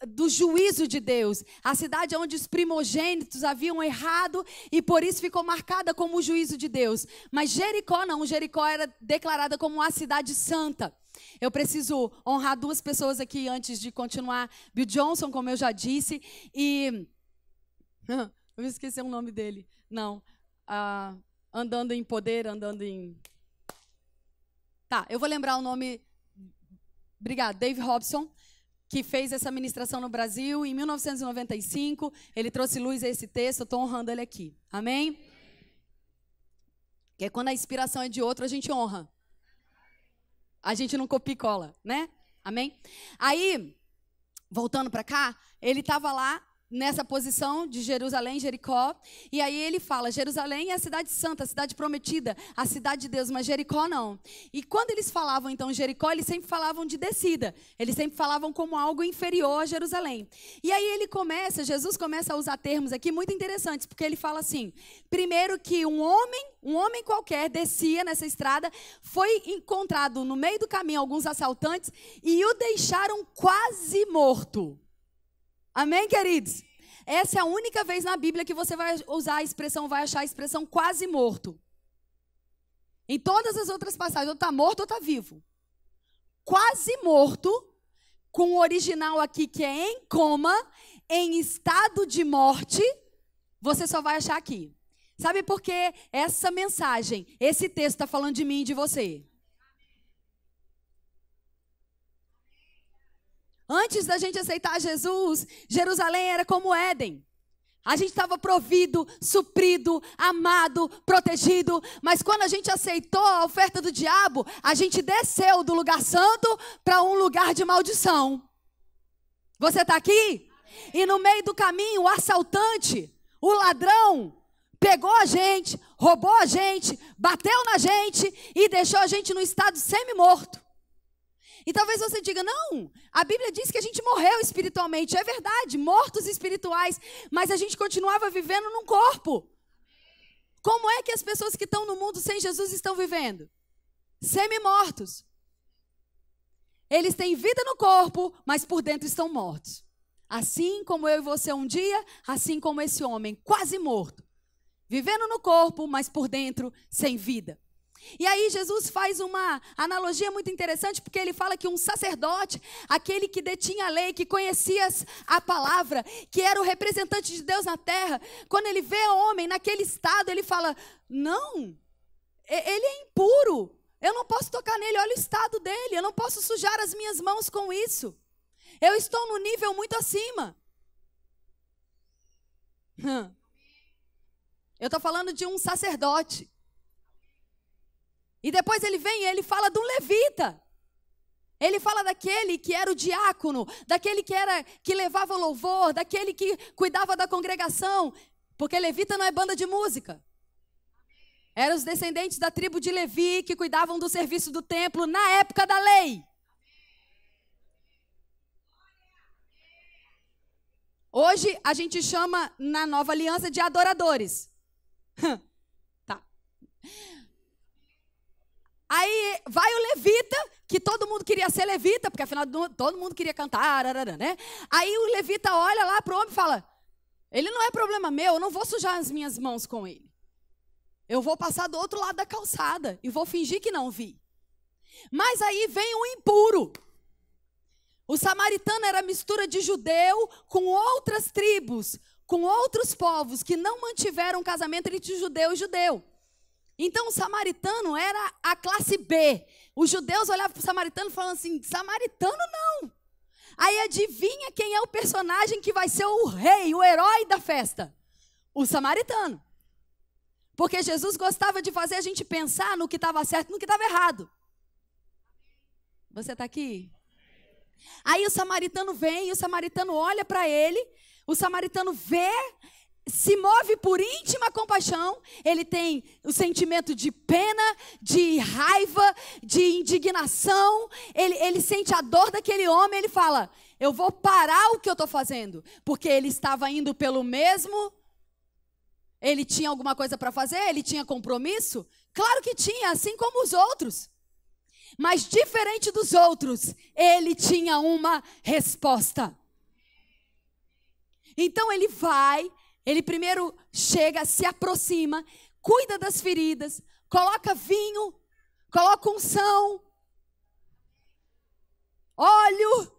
do juízo de Deus, a cidade onde os primogênitos haviam errado e por isso ficou marcada como o juízo de Deus. Mas Jericó não, Jericó era declarada como a cidade santa. Eu preciso honrar duas pessoas aqui antes de continuar. Bill Johnson, como eu já disse, e. Eu esqueci o nome dele. Não. Ah, andando em poder, andando em. Tá, eu vou lembrar o nome. Obrigado, Dave Robson, que fez essa ministração no Brasil em 1995. Ele trouxe luz a esse texto, eu estou honrando ele aqui. Amém? Que é quando a inspiração é de outro, a gente honra. A gente não copia e cola, né? Amém? Aí, voltando para cá, ele estava lá nessa posição de Jerusalém, Jericó. E aí ele fala: Jerusalém é a cidade santa, a cidade prometida, a cidade de Deus, mas Jericó não. E quando eles falavam então Jericó, eles sempre falavam de descida. Eles sempre falavam como algo inferior a Jerusalém. E aí ele começa, Jesus começa a usar termos aqui muito interessantes, porque ele fala assim: primeiro que um homem, um homem qualquer descia nessa estrada, foi encontrado no meio do caminho alguns assaltantes e o deixaram quase morto. Amém, queridos? Essa é a única vez na Bíblia que você vai usar a expressão, vai achar a expressão quase morto. Em todas as outras passagens, ou está morto ou está vivo. Quase morto, com o original aqui que é em coma, em estado de morte, você só vai achar aqui. Sabe por que essa mensagem, esse texto está falando de mim e de você? Antes da gente aceitar Jesus, Jerusalém era como Éden. A gente estava provido, suprido, amado, protegido, mas quando a gente aceitou a oferta do diabo, a gente desceu do lugar santo para um lugar de maldição. Você está aqui? E no meio do caminho, o assaltante, o ladrão, pegou a gente, roubou a gente, bateu na gente e deixou a gente no estado semi-morto. E talvez você diga: não, a Bíblia diz que a gente morreu espiritualmente. É verdade, mortos espirituais, mas a gente continuava vivendo num corpo. Como é que as pessoas que estão no mundo sem Jesus estão vivendo? Semi-mortos. Eles têm vida no corpo, mas por dentro estão mortos. Assim como eu e você um dia, assim como esse homem, quase morto. Vivendo no corpo, mas por dentro sem vida. E aí Jesus faz uma analogia muito interessante, porque ele fala que um sacerdote, aquele que detinha a lei, que conhecia a palavra, que era o representante de Deus na terra, quando ele vê o homem naquele estado, ele fala: Não, ele é impuro, eu não posso tocar nele, olha o estado dele, eu não posso sujar as minhas mãos com isso. Eu estou no nível muito acima. Eu estou falando de um sacerdote. E depois ele vem e ele fala do levita. Ele fala daquele que era o diácono, daquele que era que levava o louvor, daquele que cuidava da congregação, porque levita não é banda de música. Eram os descendentes da tribo de Levi que cuidavam do serviço do templo na época da lei. Hoje a gente chama na nova aliança de adoradores. tá. Aí vai o levita, que todo mundo queria ser levita, porque afinal todo mundo queria cantar, né? Aí o levita olha lá para o homem e fala: Ele não é problema meu, eu não vou sujar as minhas mãos com ele. Eu vou passar do outro lado da calçada e vou fingir que não vi. Mas aí vem o impuro. O samaritano era mistura de judeu com outras tribos, com outros povos que não mantiveram casamento entre judeu e judeu. Então o samaritano era a classe B. Os judeus olhavam para o samaritano falavam assim: samaritano não. Aí adivinha quem é o personagem que vai ser o rei, o herói da festa? O samaritano. Porque Jesus gostava de fazer a gente pensar no que estava certo e no que estava errado. Você está aqui? Aí o samaritano vem, e o samaritano olha para ele, o samaritano vê se move por íntima compaixão, ele tem o sentimento de pena, de raiva, de indignação, ele, ele sente a dor daquele homem, ele fala: Eu vou parar o que eu estou fazendo, porque ele estava indo pelo mesmo. Ele tinha alguma coisa para fazer? Ele tinha compromisso? Claro que tinha, assim como os outros. Mas diferente dos outros, ele tinha uma resposta. Então ele vai, ele primeiro chega, se aproxima, cuida das feridas, coloca vinho, coloca unção, óleo.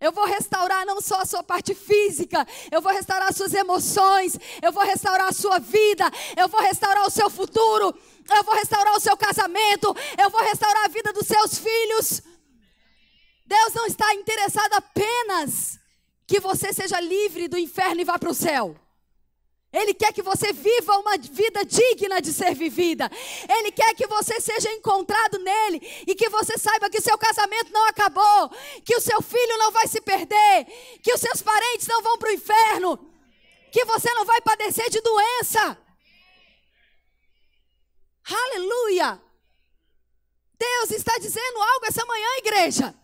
Eu vou restaurar não só a sua parte física, eu vou restaurar as suas emoções, eu vou restaurar a sua vida, eu vou restaurar o seu futuro, eu vou restaurar o seu casamento, eu vou restaurar a vida dos seus filhos. Deus não está interessado apenas que você seja livre do inferno e vá para o céu. Ele quer que você viva uma vida digna de ser vivida. Ele quer que você seja encontrado nele e que você saiba que seu casamento não acabou, que o seu filho não vai se perder, que os seus parentes não vão para o inferno, que você não vai padecer de doença. Aleluia! Deus está dizendo algo essa manhã, igreja.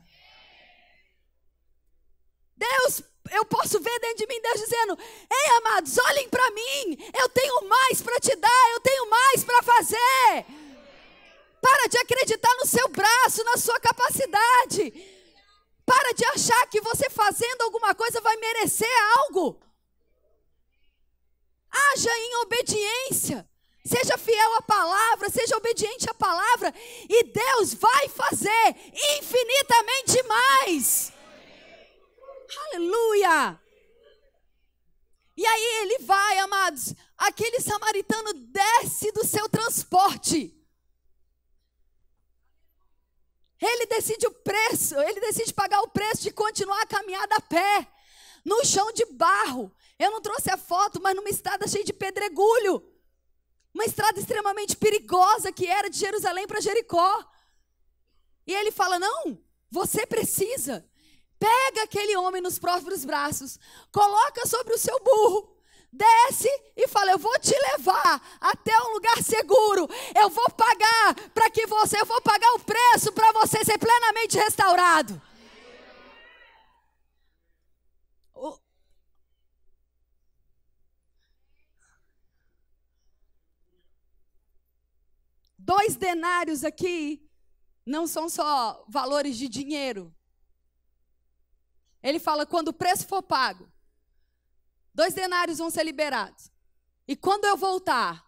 Deus eu posso ver dentro de mim Deus dizendo: Ei, amados, olhem para mim, eu tenho mais para te dar, eu tenho mais para fazer. Para de acreditar no seu braço, na sua capacidade. Para de achar que você fazendo alguma coisa vai merecer algo. Haja em obediência. Seja fiel à palavra, seja obediente à palavra, e Deus vai fazer infinitamente mais. Aleluia! E aí ele vai, amados. Aquele samaritano desce do seu transporte. Ele decide o preço, ele decide pagar o preço de continuar a caminhada a pé, no chão de barro. Eu não trouxe a foto, mas numa estrada cheia de pedregulho. Uma estrada extremamente perigosa que era de Jerusalém para Jericó. E ele fala: Não, você precisa pega aquele homem nos próprios braços, coloca sobre o seu burro, desce e fala: Eu vou te levar até um lugar seguro. Eu vou pagar para que você, eu vou pagar o preço para você ser plenamente restaurado. Dois denários aqui não são só valores de dinheiro. Ele fala: quando o preço for pago, dois denários vão ser liberados. E quando eu voltar,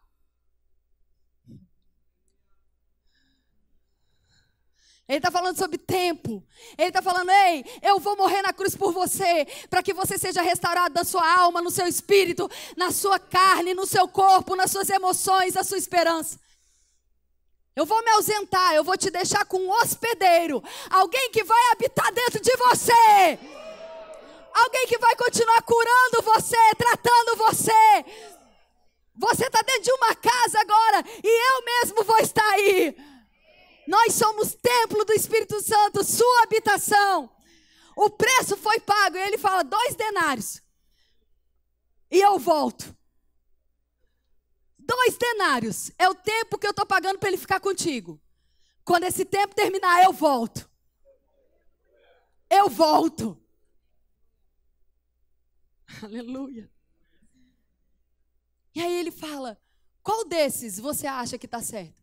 Ele está falando sobre tempo. Ele está falando: ei, eu vou morrer na cruz por você, para que você seja restaurado na sua alma, no seu espírito, na sua carne, no seu corpo, nas suas emoções, na sua esperança. Eu vou me ausentar, eu vou te deixar com um hospedeiro, alguém que vai habitar dentro de você, alguém que vai continuar curando você, tratando você. Você está dentro de uma casa agora e eu mesmo vou estar aí. Nós somos templo do Espírito Santo, sua habitação. O preço foi pago. E ele fala: dois denários. E eu volto. Dois denários é o tempo que eu estou pagando para ele ficar contigo. Quando esse tempo terminar, eu volto. Eu volto. Aleluia. E aí ele fala: qual desses você acha que está certo?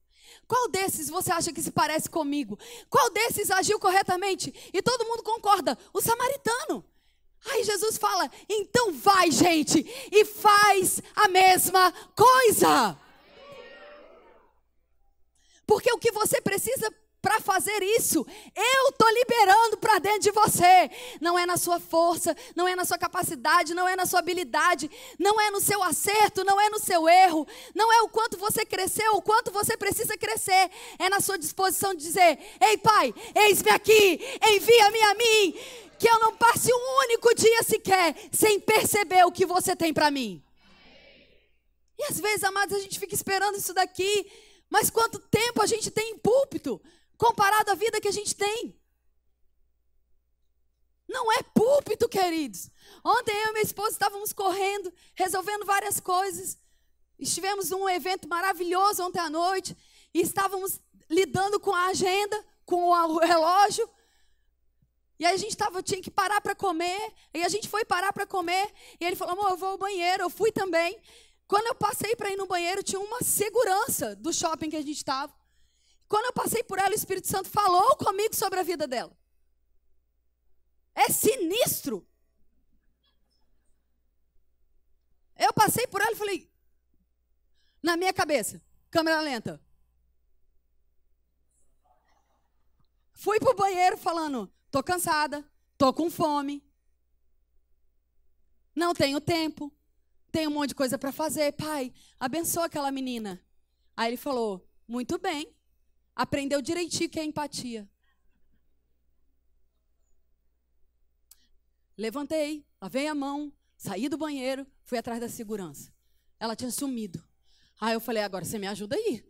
Qual desses você acha que se parece comigo? Qual desses agiu corretamente? E todo mundo concorda: o samaritano. Aí Jesus fala: então vai, gente, e faz a mesma coisa. Porque o que você precisa para fazer isso, eu estou liberando para dentro de você. Não é na sua força, não é na sua capacidade, não é na sua habilidade, não é no seu acerto, não é no seu erro, não é o quanto você cresceu, o quanto você precisa crescer. É na sua disposição de dizer: Ei, Pai, eis-me aqui, envia-me a mim, que eu não passe um único dia sequer sem perceber o que você tem para mim. E às vezes, amados, a gente fica esperando isso daqui. Mas quanto tempo a gente tem em púlpito? comparado à vida que a gente tem. Não é púlpito, queridos. Ontem eu e minha esposa estávamos correndo, resolvendo várias coisas. Estivemos num evento maravilhoso ontem à noite e estávamos lidando com a agenda, com o relógio. E aí a gente tava, tinha que parar para comer. E a gente foi parar para comer. E ele falou: amor, eu vou ao banheiro. Eu fui também. Quando eu passei para ir no banheiro, tinha uma segurança do shopping que a gente estava. Quando eu passei por ela, o Espírito Santo falou comigo sobre a vida dela. É sinistro. Eu passei por ela e falei, na minha cabeça, câmera lenta. Fui pro banheiro falando, tô cansada, tô com fome. Não tenho tempo. Tenho um monte de coisa para fazer. Pai, abençoa aquela menina. Aí ele falou: Muito bem. Aprendeu direitinho que é empatia. Levantei, lavei a mão, saí do banheiro, fui atrás da segurança. Ela tinha sumido. Aí eu falei, agora você me ajuda aí.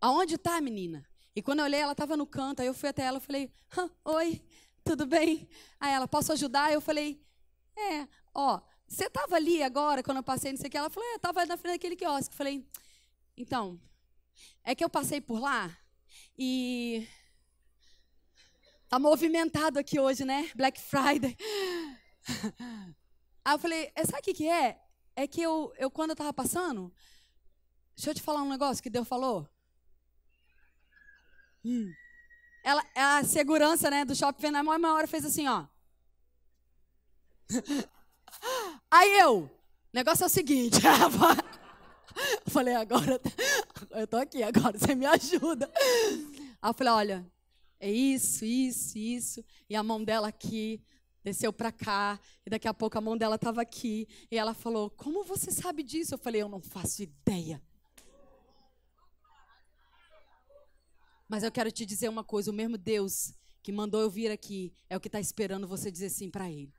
Aonde está a menina? E quando eu olhei, ela estava no canto. Aí eu fui até ela e falei, oi, tudo bem? Aí ela, posso ajudar? Eu falei, é, ó, você estava ali agora, quando eu passei, não sei o que. Ela falou, é, estava na frente daquele quiosque. Eu falei, então, é que eu passei por lá e tá movimentado aqui hoje, né? Black Friday. Aí eu falei, é, sabe o que, que é? É que eu, eu, quando eu tava passando, deixa eu te falar um negócio que Deus falou. Hum. Ela, a segurança né, do shopping na maior hora fez assim, ó. Aí eu, o negócio é o seguinte. Eu falei, agora, eu tô aqui, agora você me ajuda. Aí eu falei, olha, é isso, isso, isso. E a mão dela aqui, desceu para cá, e daqui a pouco a mão dela estava aqui. E ela falou, como você sabe disso? Eu falei, eu não faço ideia. Mas eu quero te dizer uma coisa: o mesmo Deus que mandou eu vir aqui é o que está esperando você dizer sim para Ele.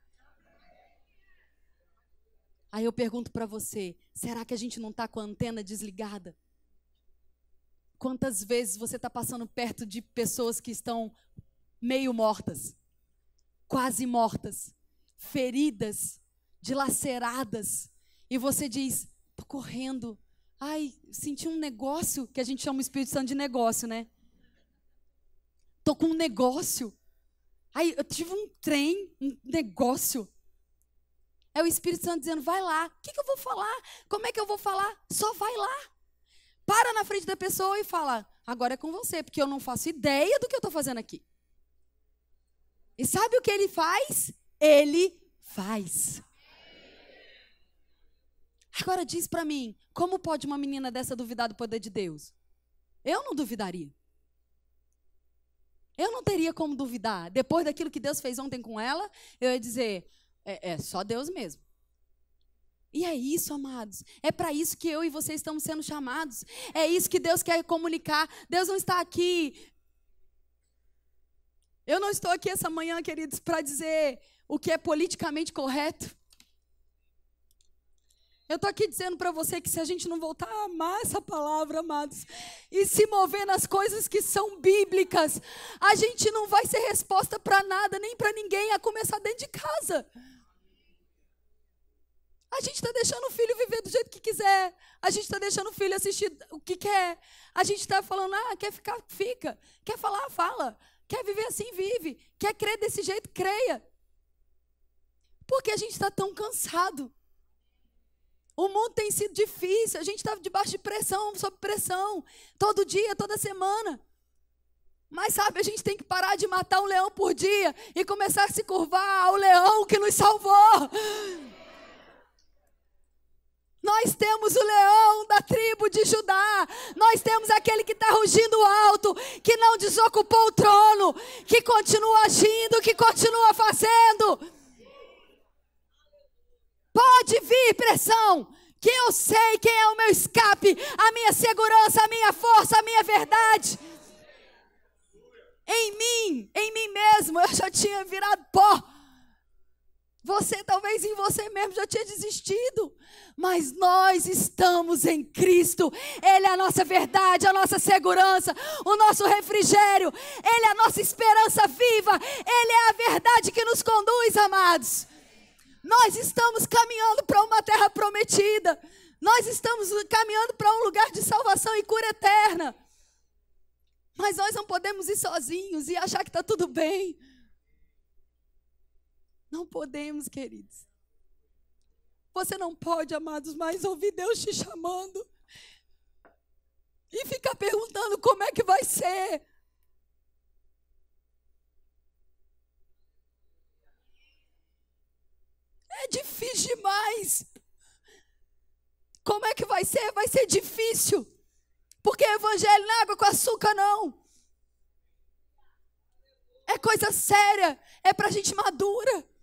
Aí eu pergunto para você: será que a gente não está com a antena desligada? Quantas vezes você está passando perto de pessoas que estão meio mortas, quase mortas, feridas, dilaceradas, e você diz: tô correndo. Ai, senti um negócio que a gente chama o Espírito Santo de negócio, né? Tô com um negócio. Ai, eu tive um trem, um negócio. É o Espírito Santo dizendo: vai lá. O que, que eu vou falar? Como é que eu vou falar? Só vai lá. Para na frente da pessoa e fala: agora é com você, porque eu não faço ideia do que eu estou fazendo aqui. E sabe o que ele faz? Ele faz. Agora diz para mim, como pode uma menina dessa duvidar do poder de Deus? Eu não duvidaria. Eu não teria como duvidar. Depois daquilo que Deus fez ontem com ela, eu ia dizer: é, é só Deus mesmo. E é isso, amados. É para isso que eu e você estamos sendo chamados. É isso que Deus quer comunicar. Deus não está aqui. Eu não estou aqui essa manhã, queridos, para dizer o que é politicamente correto. Eu estou aqui dizendo para você que se a gente não voltar a amar essa palavra, amados, e se mover nas coisas que são bíblicas, a gente não vai ser resposta para nada, nem para ninguém, a começar dentro de casa. A gente está deixando o filho viver do jeito que quiser. A gente está deixando o filho assistir o que quer. A gente está falando, ah, quer ficar, fica. Quer falar, fala. Quer viver assim, vive. Quer crer desse jeito, creia. Porque a gente está tão cansado. O mundo tem sido difícil, a gente está debaixo de pressão, sob pressão, todo dia, toda semana. Mas sabe, a gente tem que parar de matar um leão por dia e começar a se curvar ao leão que nos salvou. Nós temos o leão da tribo de Judá. Nós temos aquele que está rugindo alto, que não desocupou o trono, que continua agindo, que continua fazendo. Pode vir pressão, que eu sei quem é o meu escape, a minha segurança, a minha força, a minha verdade. Em mim, em mim mesmo, eu já tinha virado pó. Você talvez em você mesmo já tinha desistido, mas nós estamos em Cristo. Ele é a nossa verdade, a nossa segurança, o nosso refrigério. Ele é a nossa esperança viva. Ele é a verdade que nos conduz, amados. Nós estamos caminhando para uma terra prometida. Nós estamos caminhando para um lugar de salvação e cura eterna. Mas nós não podemos ir sozinhos e achar que está tudo bem. Não podemos, queridos. Você não pode, amados, mais ouvir Deus te chamando e ficar perguntando como é que vai ser. É difícil demais. Como é que vai ser? Vai ser difícil. Porque evangelho não é água com açúcar, não. É coisa séria. É para gente madura.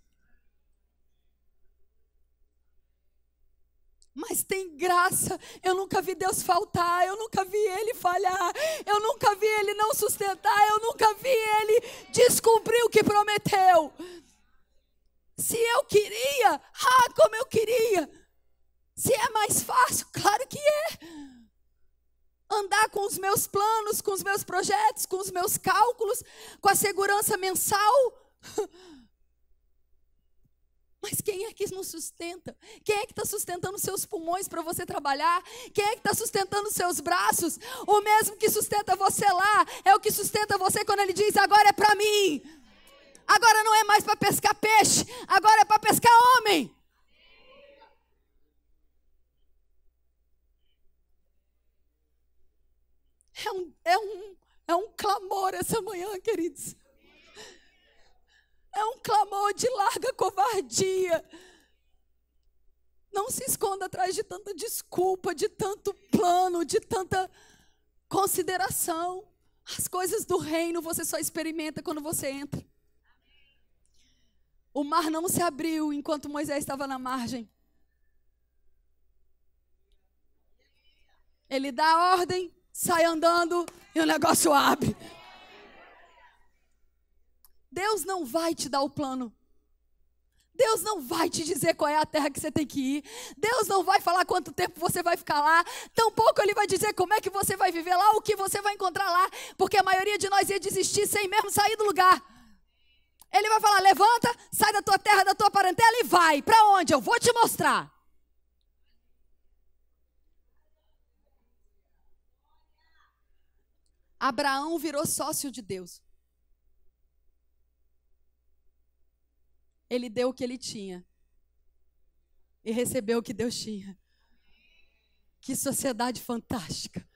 Mas tem graça. Eu nunca vi Deus faltar. Eu nunca vi Ele falhar. Eu nunca vi Ele não sustentar. Eu nunca vi Ele descumprir o que prometeu. Se eu queria, ah, como eu queria. Se é mais fácil, claro que é. Andar com os meus planos, com os meus projetos, com os meus cálculos, com a segurança mensal. Mas quem é que nos sustenta? Quem é que está sustentando seus pulmões para você trabalhar? Quem é que está sustentando seus braços? O mesmo que sustenta você lá é o que sustenta você quando ele diz: agora é para mim. Agora não é mais para pescar peixe, agora é para pescar homem. É um, é, um, é um clamor essa manhã, queridos. É um clamor de larga covardia. Não se esconda atrás de tanta desculpa, de tanto plano, de tanta consideração. As coisas do reino você só experimenta quando você entra. O mar não se abriu enquanto Moisés estava na margem. Ele dá a ordem, sai andando e o negócio abre. Deus não vai te dar o plano. Deus não vai te dizer qual é a terra que você tem que ir. Deus não vai falar quanto tempo você vai ficar lá. Tampouco Ele vai dizer como é que você vai viver lá, o que você vai encontrar lá. Porque a maioria de nós ia desistir sem mesmo sair do lugar. Ele vai falar: levanta, sai da tua terra, da tua parentela e vai. Para onde? Eu vou te mostrar. Abraão virou sócio de Deus. Ele deu o que ele tinha e recebeu o que Deus tinha. Que sociedade fantástica.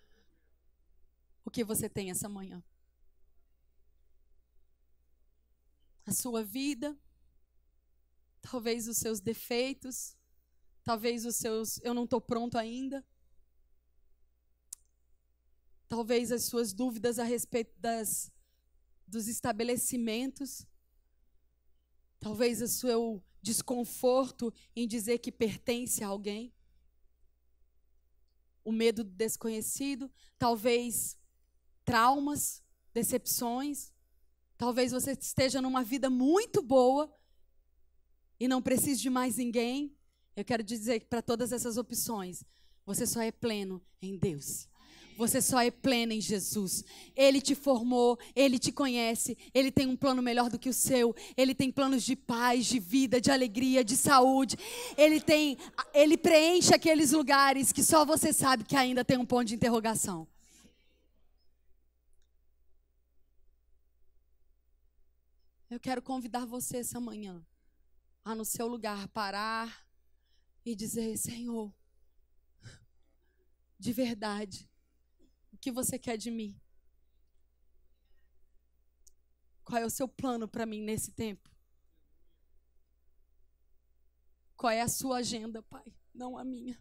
O que você tem essa manhã? a sua vida, talvez os seus defeitos, talvez os seus eu não estou pronto ainda, talvez as suas dúvidas a respeito das dos estabelecimentos, talvez o seu desconforto em dizer que pertence a alguém, o medo do desconhecido, talvez traumas, decepções, talvez você esteja numa vida muito boa e não precise de mais ninguém. Eu quero dizer que para todas essas opções, você só é pleno em Deus. Você só é pleno em Jesus. Ele te formou, ele te conhece, ele tem um plano melhor do que o seu. Ele tem planos de paz, de vida, de alegria, de saúde. Ele tem, ele preenche aqueles lugares que só você sabe que ainda tem um ponto de interrogação. Eu quero convidar você essa manhã a no seu lugar parar e dizer: Senhor, de verdade, que você quer de mim? Qual é o seu plano para mim nesse tempo? Qual é a sua agenda, Pai? Não a minha.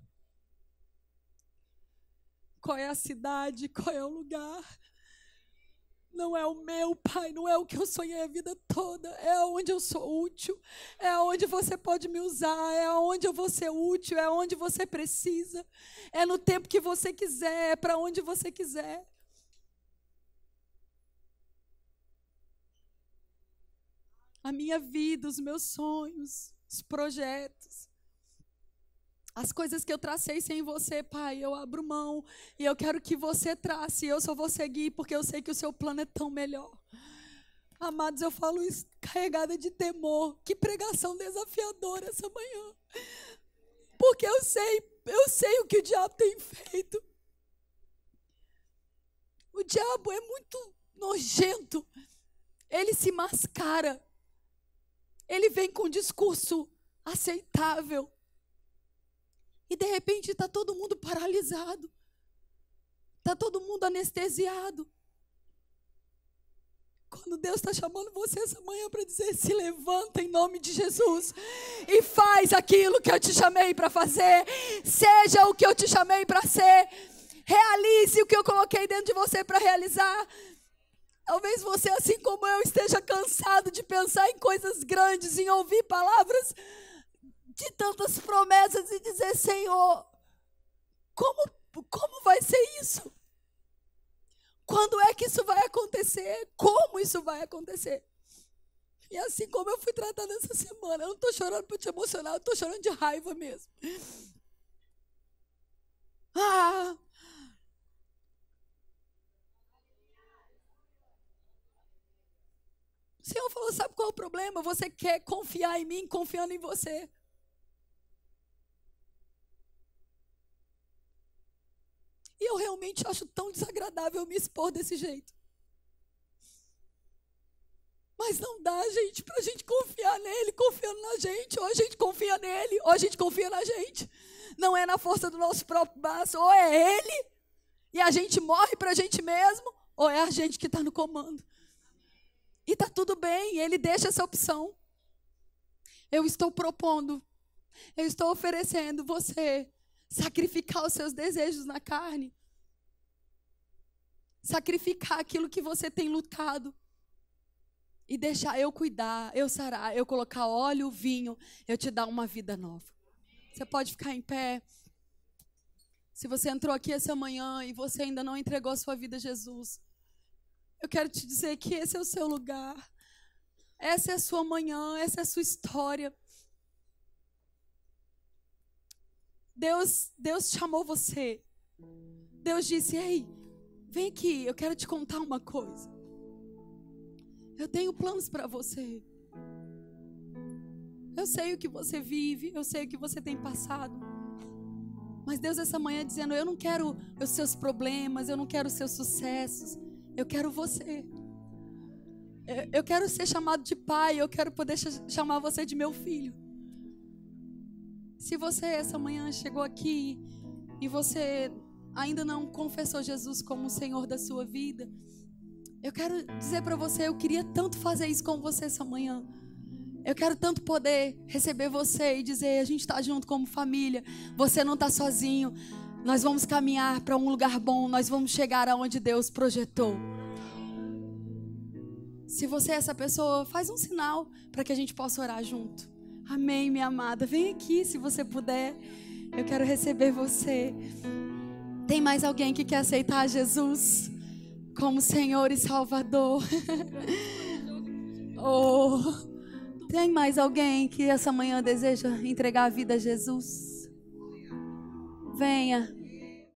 Qual é a cidade? Qual é o lugar? Não é o meu, Pai, não é o que eu sonhei a vida toda. É onde eu sou útil. É onde você pode me usar. É onde eu vou ser útil. É onde você precisa. É no tempo que você quiser. É para onde você quiser. A minha vida, os meus sonhos, os projetos. As coisas que eu tracei sem você, Pai, eu abro mão. E eu quero que você trace. Eu só vou seguir porque eu sei que o seu plano é tão melhor. Amados, eu falo isso carregada de temor. Que pregação desafiadora essa manhã. Porque eu sei, eu sei o que o diabo tem feito. O diabo é muito nojento. Ele se mascara. Ele vem com um discurso aceitável. E de repente está todo mundo paralisado. Está todo mundo anestesiado. Quando Deus está chamando você essa manhã para dizer: se levanta em nome de Jesus e faz aquilo que eu te chamei para fazer, seja o que eu te chamei para ser, realize o que eu coloquei dentro de você para realizar. Talvez você, assim como eu, esteja cansado de pensar em coisas grandes, em ouvir palavras de tantas promessas e dizer: Senhor, como, como vai ser isso? Quando é que isso vai acontecer? Como isso vai acontecer? E assim como eu fui tratada essa semana, eu não estou chorando para te emocionar, eu estou chorando de raiva mesmo. Ah! O Senhor falou: sabe qual é o problema? Você quer confiar em mim, confiando em você. E eu realmente acho tão desagradável me expor desse jeito. Mas não dá, gente, para a gente confiar nele, confiando na gente. Ou a gente confia nele, ou a gente confia na gente. Não é na força do nosso próprio braço. Ou é ele, e a gente morre para a gente mesmo, ou é a gente que está no comando. E está tudo bem, ele deixa essa opção. Eu estou propondo, eu estou oferecendo você sacrificar os seus desejos na carne, sacrificar aquilo que você tem lutado e deixar eu cuidar, eu sarar, eu colocar óleo, vinho, eu te dar uma vida nova. Você pode ficar em pé. Se você entrou aqui essa manhã e você ainda não entregou a sua vida a Jesus, eu quero te dizer que esse é o seu lugar. Essa é a sua manhã, essa é a sua história. Deus, Deus chamou você. Deus disse: Ei, vem aqui, eu quero te contar uma coisa. Eu tenho planos para você. Eu sei o que você vive, eu sei o que você tem passado. Mas Deus, essa manhã, dizendo: Eu não quero os seus problemas, eu não quero os seus sucessos, eu quero você. Eu quero ser chamado de pai, eu quero poder chamar você de meu filho. Se você essa manhã chegou aqui e você ainda não confessou Jesus como o Senhor da sua vida, eu quero dizer para você, eu queria tanto fazer isso com você essa manhã. Eu quero tanto poder receber você e dizer, a gente está junto como família. Você não está sozinho. Nós vamos caminhar para um lugar bom. Nós vamos chegar aonde Deus projetou. Se você é essa pessoa, faz um sinal para que a gente possa orar junto. Amém, minha amada. Vem aqui se você puder. Eu quero receber você. Tem mais alguém que quer aceitar Jesus como Senhor e Salvador? oh, tem mais alguém que essa manhã deseja entregar a vida a Jesus? Venha.